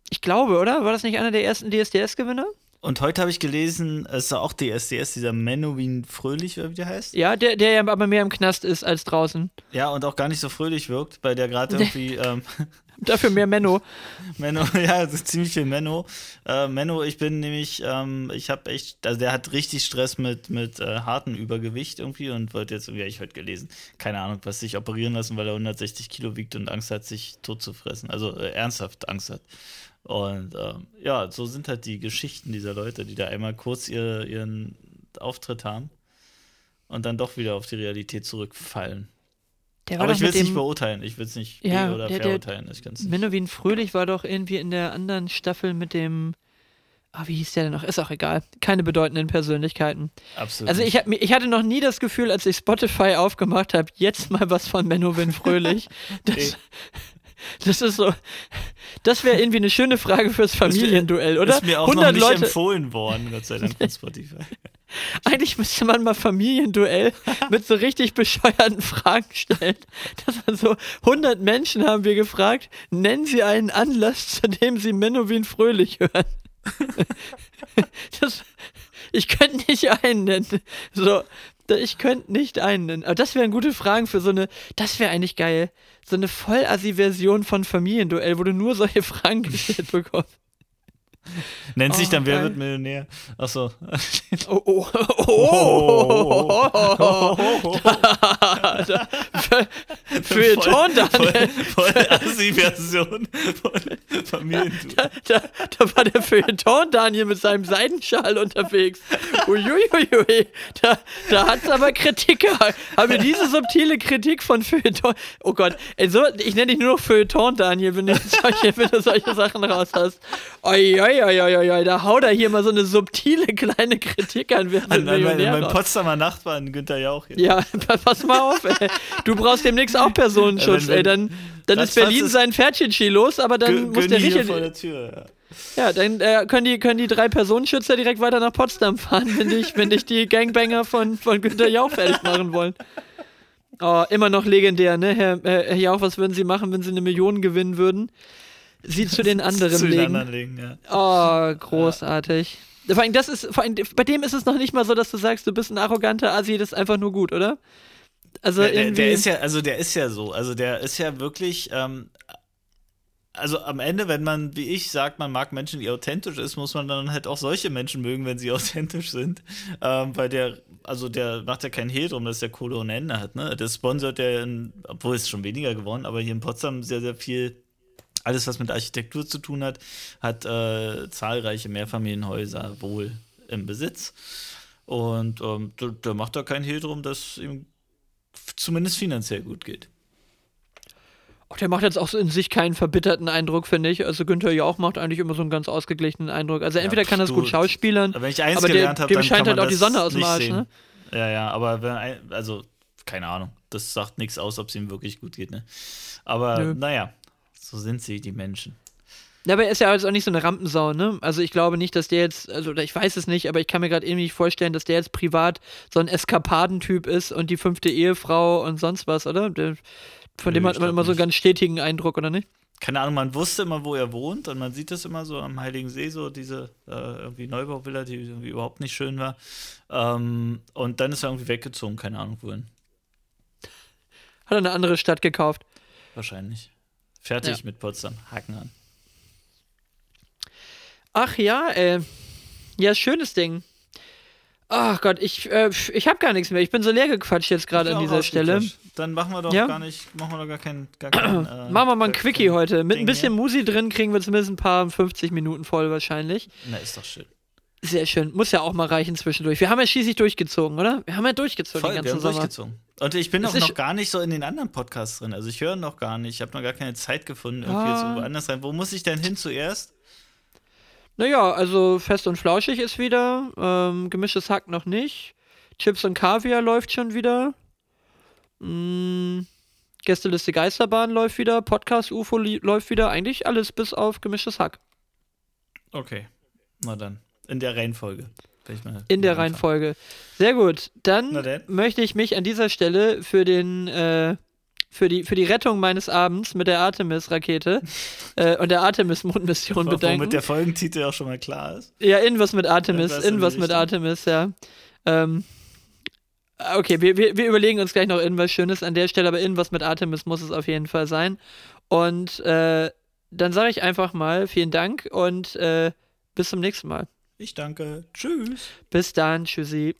Speaker 1: Ich glaube, oder? War das nicht einer der ersten DSDS-Gewinner?
Speaker 2: Und heute habe ich gelesen, es ist auch DSDS, dieser Menowin Fröhlich, oder wie der heißt.
Speaker 1: Ja, der, der ja aber mehr im Knast ist als draußen.
Speaker 2: Ja, und auch gar nicht so fröhlich wirkt, weil der gerade irgendwie. ähm,
Speaker 1: Dafür mehr Menno.
Speaker 2: Menno, ja, ziemlich viel Menno. Äh, Menno, ich bin nämlich, ähm, ich habe echt, also der hat richtig Stress mit, mit äh, hartem Übergewicht irgendwie und wollte jetzt, wie habe ich heute gelesen, keine Ahnung, was sich operieren lassen, weil er 160 Kilo wiegt und Angst hat, sich tot zu fressen. Also äh, ernsthaft Angst hat. Und ähm, ja, so sind halt die Geschichten dieser Leute, die da einmal kurz ihr, ihren Auftritt haben und dann doch wieder auf die Realität zurückfallen. Aber ich will es nicht beurteilen. Ich will es nicht
Speaker 1: Ja,
Speaker 2: oder
Speaker 1: der-
Speaker 2: verurteilen. Ich kann's nicht.
Speaker 1: Menowin Fröhlich war doch irgendwie in der anderen Staffel mit dem. Ah, wie hieß der denn noch? Ist auch egal. Keine bedeutenden Persönlichkeiten.
Speaker 2: Absolut.
Speaker 1: Also ich, ich hatte noch nie das Gefühl, als ich Spotify aufgemacht habe, jetzt mal was von Menowin Fröhlich. Das, das ist so. Das wäre irgendwie eine schöne Frage fürs Familienduell, oder?
Speaker 2: Ist mir auch noch
Speaker 1: 100
Speaker 2: nicht
Speaker 1: Leute.
Speaker 2: empfohlen worden, Gott sei Dank von Spotify.
Speaker 1: Eigentlich müsste man mal Familienduell mit so richtig bescheuerten Fragen stellen. Dass man so 100 Menschen haben wir gefragt, nennen Sie einen Anlass, zu dem Sie Menowin Fröhlich hören. Das, ich könnte nicht einen nennen. So, ich könnte nicht einen nennen. Aber das wären gute Fragen für so eine, das wäre eigentlich geil. So eine Vollassi-Version von Familienduell, wo du nur solche Fragen gestellt bekommst.
Speaker 2: Nennt sich
Speaker 1: Oh,
Speaker 2: dann Wer wird Millionär? Achso.
Speaker 1: Oh, oh, oh, oh, oh, Da- Für, für Ton, Daniel.
Speaker 2: Voll, Assi-Version von Familientour.
Speaker 1: Da, da war der Feuilleton Daniel mit seinem Seidenschal unterwegs. Uiuiui. Da, da hat es aber Kritik gehabt. Haben wir diese subtile Kritik von Feuilleton. Oh Gott, ey, so, ich nenne dich nur noch Feuilleton Daniel, wenn du solche, wenn du solche Sachen raus hast. Oi, oi, oi, da haut er hier mal so eine subtile kleine Kritik an. Wird
Speaker 2: An, an mein. Potsdamer Nachbarn, Günther Jauch. Hier.
Speaker 1: Ja, pass mal auf, ey. Du brauchst demnächst auch Personenschutz,
Speaker 2: Ja, wenn-
Speaker 1: ey. Dann, dann ist Berlin
Speaker 2: ist-
Speaker 1: sein Pferdchenski los, aber dann muss der Richard.
Speaker 2: vor der Tür.
Speaker 1: Ja, dann äh, können, die, können die drei Personenschützer direkt weiter nach Potsdam fahren, wenn dich, wenn dich die Gangbanger von, von Günter Jauch fertig machen wollen. Oh, immer noch legendär, ne? Herr, Herr Jauch, was würden Sie machen, wenn Sie eine Million gewinnen würden? Sie zu den
Speaker 2: Ja.
Speaker 1: anderen
Speaker 2: Zu den
Speaker 1: legen.
Speaker 2: anderen legen, ja.
Speaker 1: Oh, großartig. Vor allem, das ist, vor allem, bei dem ist es noch nicht mal so, dass du sagst, du bist ein arroganter Assi, das ist einfach nur gut, oder? Also
Speaker 2: Der, der, der ist ja, also der ist ja so. Also der ist ja wirklich, ähm, also am Ende, wenn man, wie ich, sagt, man mag Menschen, die authentisch ist, muss man dann halt auch solche Menschen mögen, wenn sie authentisch sind. Ähm, weil der, also der macht ja keinen Hehl drum, dass der Kohle ohne Ende hat, ne? Der sponsert ja, in, obwohl es schon weniger geworden, aber hier in Potsdam sehr, sehr viel alles, was mit Architektur zu tun hat, hat äh, zahlreiche Mehrfamilienhäuser wohl im Besitz. Und ähm, da, da macht er keinen Hehl drum, dass ihm zumindest finanziell gut geht.
Speaker 1: Oh, der macht jetzt auch so in sich keinen verbitterten Eindruck, finde ich. Also Günther Jauch macht eigentlich immer so einen ganz ausgeglichenen Eindruck. Also entweder
Speaker 2: pf,
Speaker 1: kann er es
Speaker 2: du,
Speaker 1: gut schauspielern, aber der,
Speaker 2: habe,
Speaker 1: dem scheint halt auch die
Speaker 2: das
Speaker 1: Sonne aus dem Arsch, ne?
Speaker 2: Ja, ja, aber wenn also keine Ahnung, das sagt nichts aus, ob es ihm wirklich gut geht, ne? Aber
Speaker 1: Nö.
Speaker 2: naja, so sind sie, die Menschen.
Speaker 1: Ja, aber er ist ja jetzt auch nicht so eine Rampensau, ne? Also ich glaube nicht, dass der jetzt, also ich weiß es nicht, aber ich kann mir gerade irgendwie nicht vorstellen, dass der jetzt privat so ein Eskapadentyp ist und die fünfte Ehefrau und sonst was, oder? Der, von
Speaker 2: Nö,
Speaker 1: dem hat man immer so einen ganz stetigen Eindruck, oder nicht?
Speaker 2: Keine Ahnung, man wusste immer, wo er wohnt und man sieht das immer so am Heiligen See, so diese äh, irgendwie Neubauvilla, die irgendwie überhaupt nicht schön war. Ähm, und dann ist er irgendwie weggezogen, keine Ahnung wohin.
Speaker 1: Hat er eine andere Stadt gekauft.
Speaker 2: Wahrscheinlich. Fertig
Speaker 1: Ja.
Speaker 2: mit Potsdam. Haken an.
Speaker 1: Ach ja, äh. Ja, schönes Ding. Ach Gott, ich, äh, ich habe gar nichts mehr. Ich bin so leer gequatscht jetzt gerade an dieser Stelle.
Speaker 2: Dann machen wir doch
Speaker 1: Ja?
Speaker 2: gar nicht, machen wir doch gar kein, gar kein äh,
Speaker 1: Machen wir mal ein Quickie heute. Mit ein
Speaker 2: Ding
Speaker 1: bisschen
Speaker 2: hier.
Speaker 1: Musi drin kriegen wir zumindest ein paar 50 Minuten voll wahrscheinlich.
Speaker 2: Na, ist doch schön.
Speaker 1: Sehr schön. Muss ja auch mal reichen zwischendurch. Wir haben ja schließlich durchgezogen, oder? Wir haben ja durchgezogen
Speaker 2: Voll,
Speaker 1: den
Speaker 2: wir
Speaker 1: ganzen
Speaker 2: haben
Speaker 1: Sommer.
Speaker 2: durchgezogen. Und ich bin auch noch gar nicht so in den anderen Podcasts drin. Also ich höre noch gar nicht. Ich habe noch gar keine Zeit gefunden, irgendwie
Speaker 1: Ah.
Speaker 2: jetzt irgendwo anders rein. Wo muss ich denn hin zuerst?
Speaker 1: Naja, also fest und flauschig ist wieder. Ähm, gemischtes Hack noch nicht. Chips und Kaviar läuft schon wieder. Mm, Gästeliste Geisterbahn läuft wieder. Podcast UFO läuft wieder. Eigentlich alles bis auf gemischtes Hack.
Speaker 2: Okay. Na dann. In der Reihenfolge.
Speaker 1: In der Reihenfolge. Sehr gut. Dann möchte ich mich an dieser Stelle für den äh, für die, für die Rettung meines Abends mit der Artemis-Rakete äh, und der Artemis-Mondmission bedanken.
Speaker 2: Womit der Folgentitel auch schon mal klar ist.
Speaker 1: Ja, in was mit Artemis, in, in was mit Artemis, ja. Ähm, okay, wir, wir, wir überlegen uns gleich noch irgendwas Schönes an der Stelle, aber in was mit Artemis muss es auf jeden Fall sein. Und äh, dann sage ich einfach mal vielen Dank und äh, bis zum nächsten Mal.
Speaker 2: Ich danke. Tschüss.
Speaker 1: Bis dann. Tschüssi.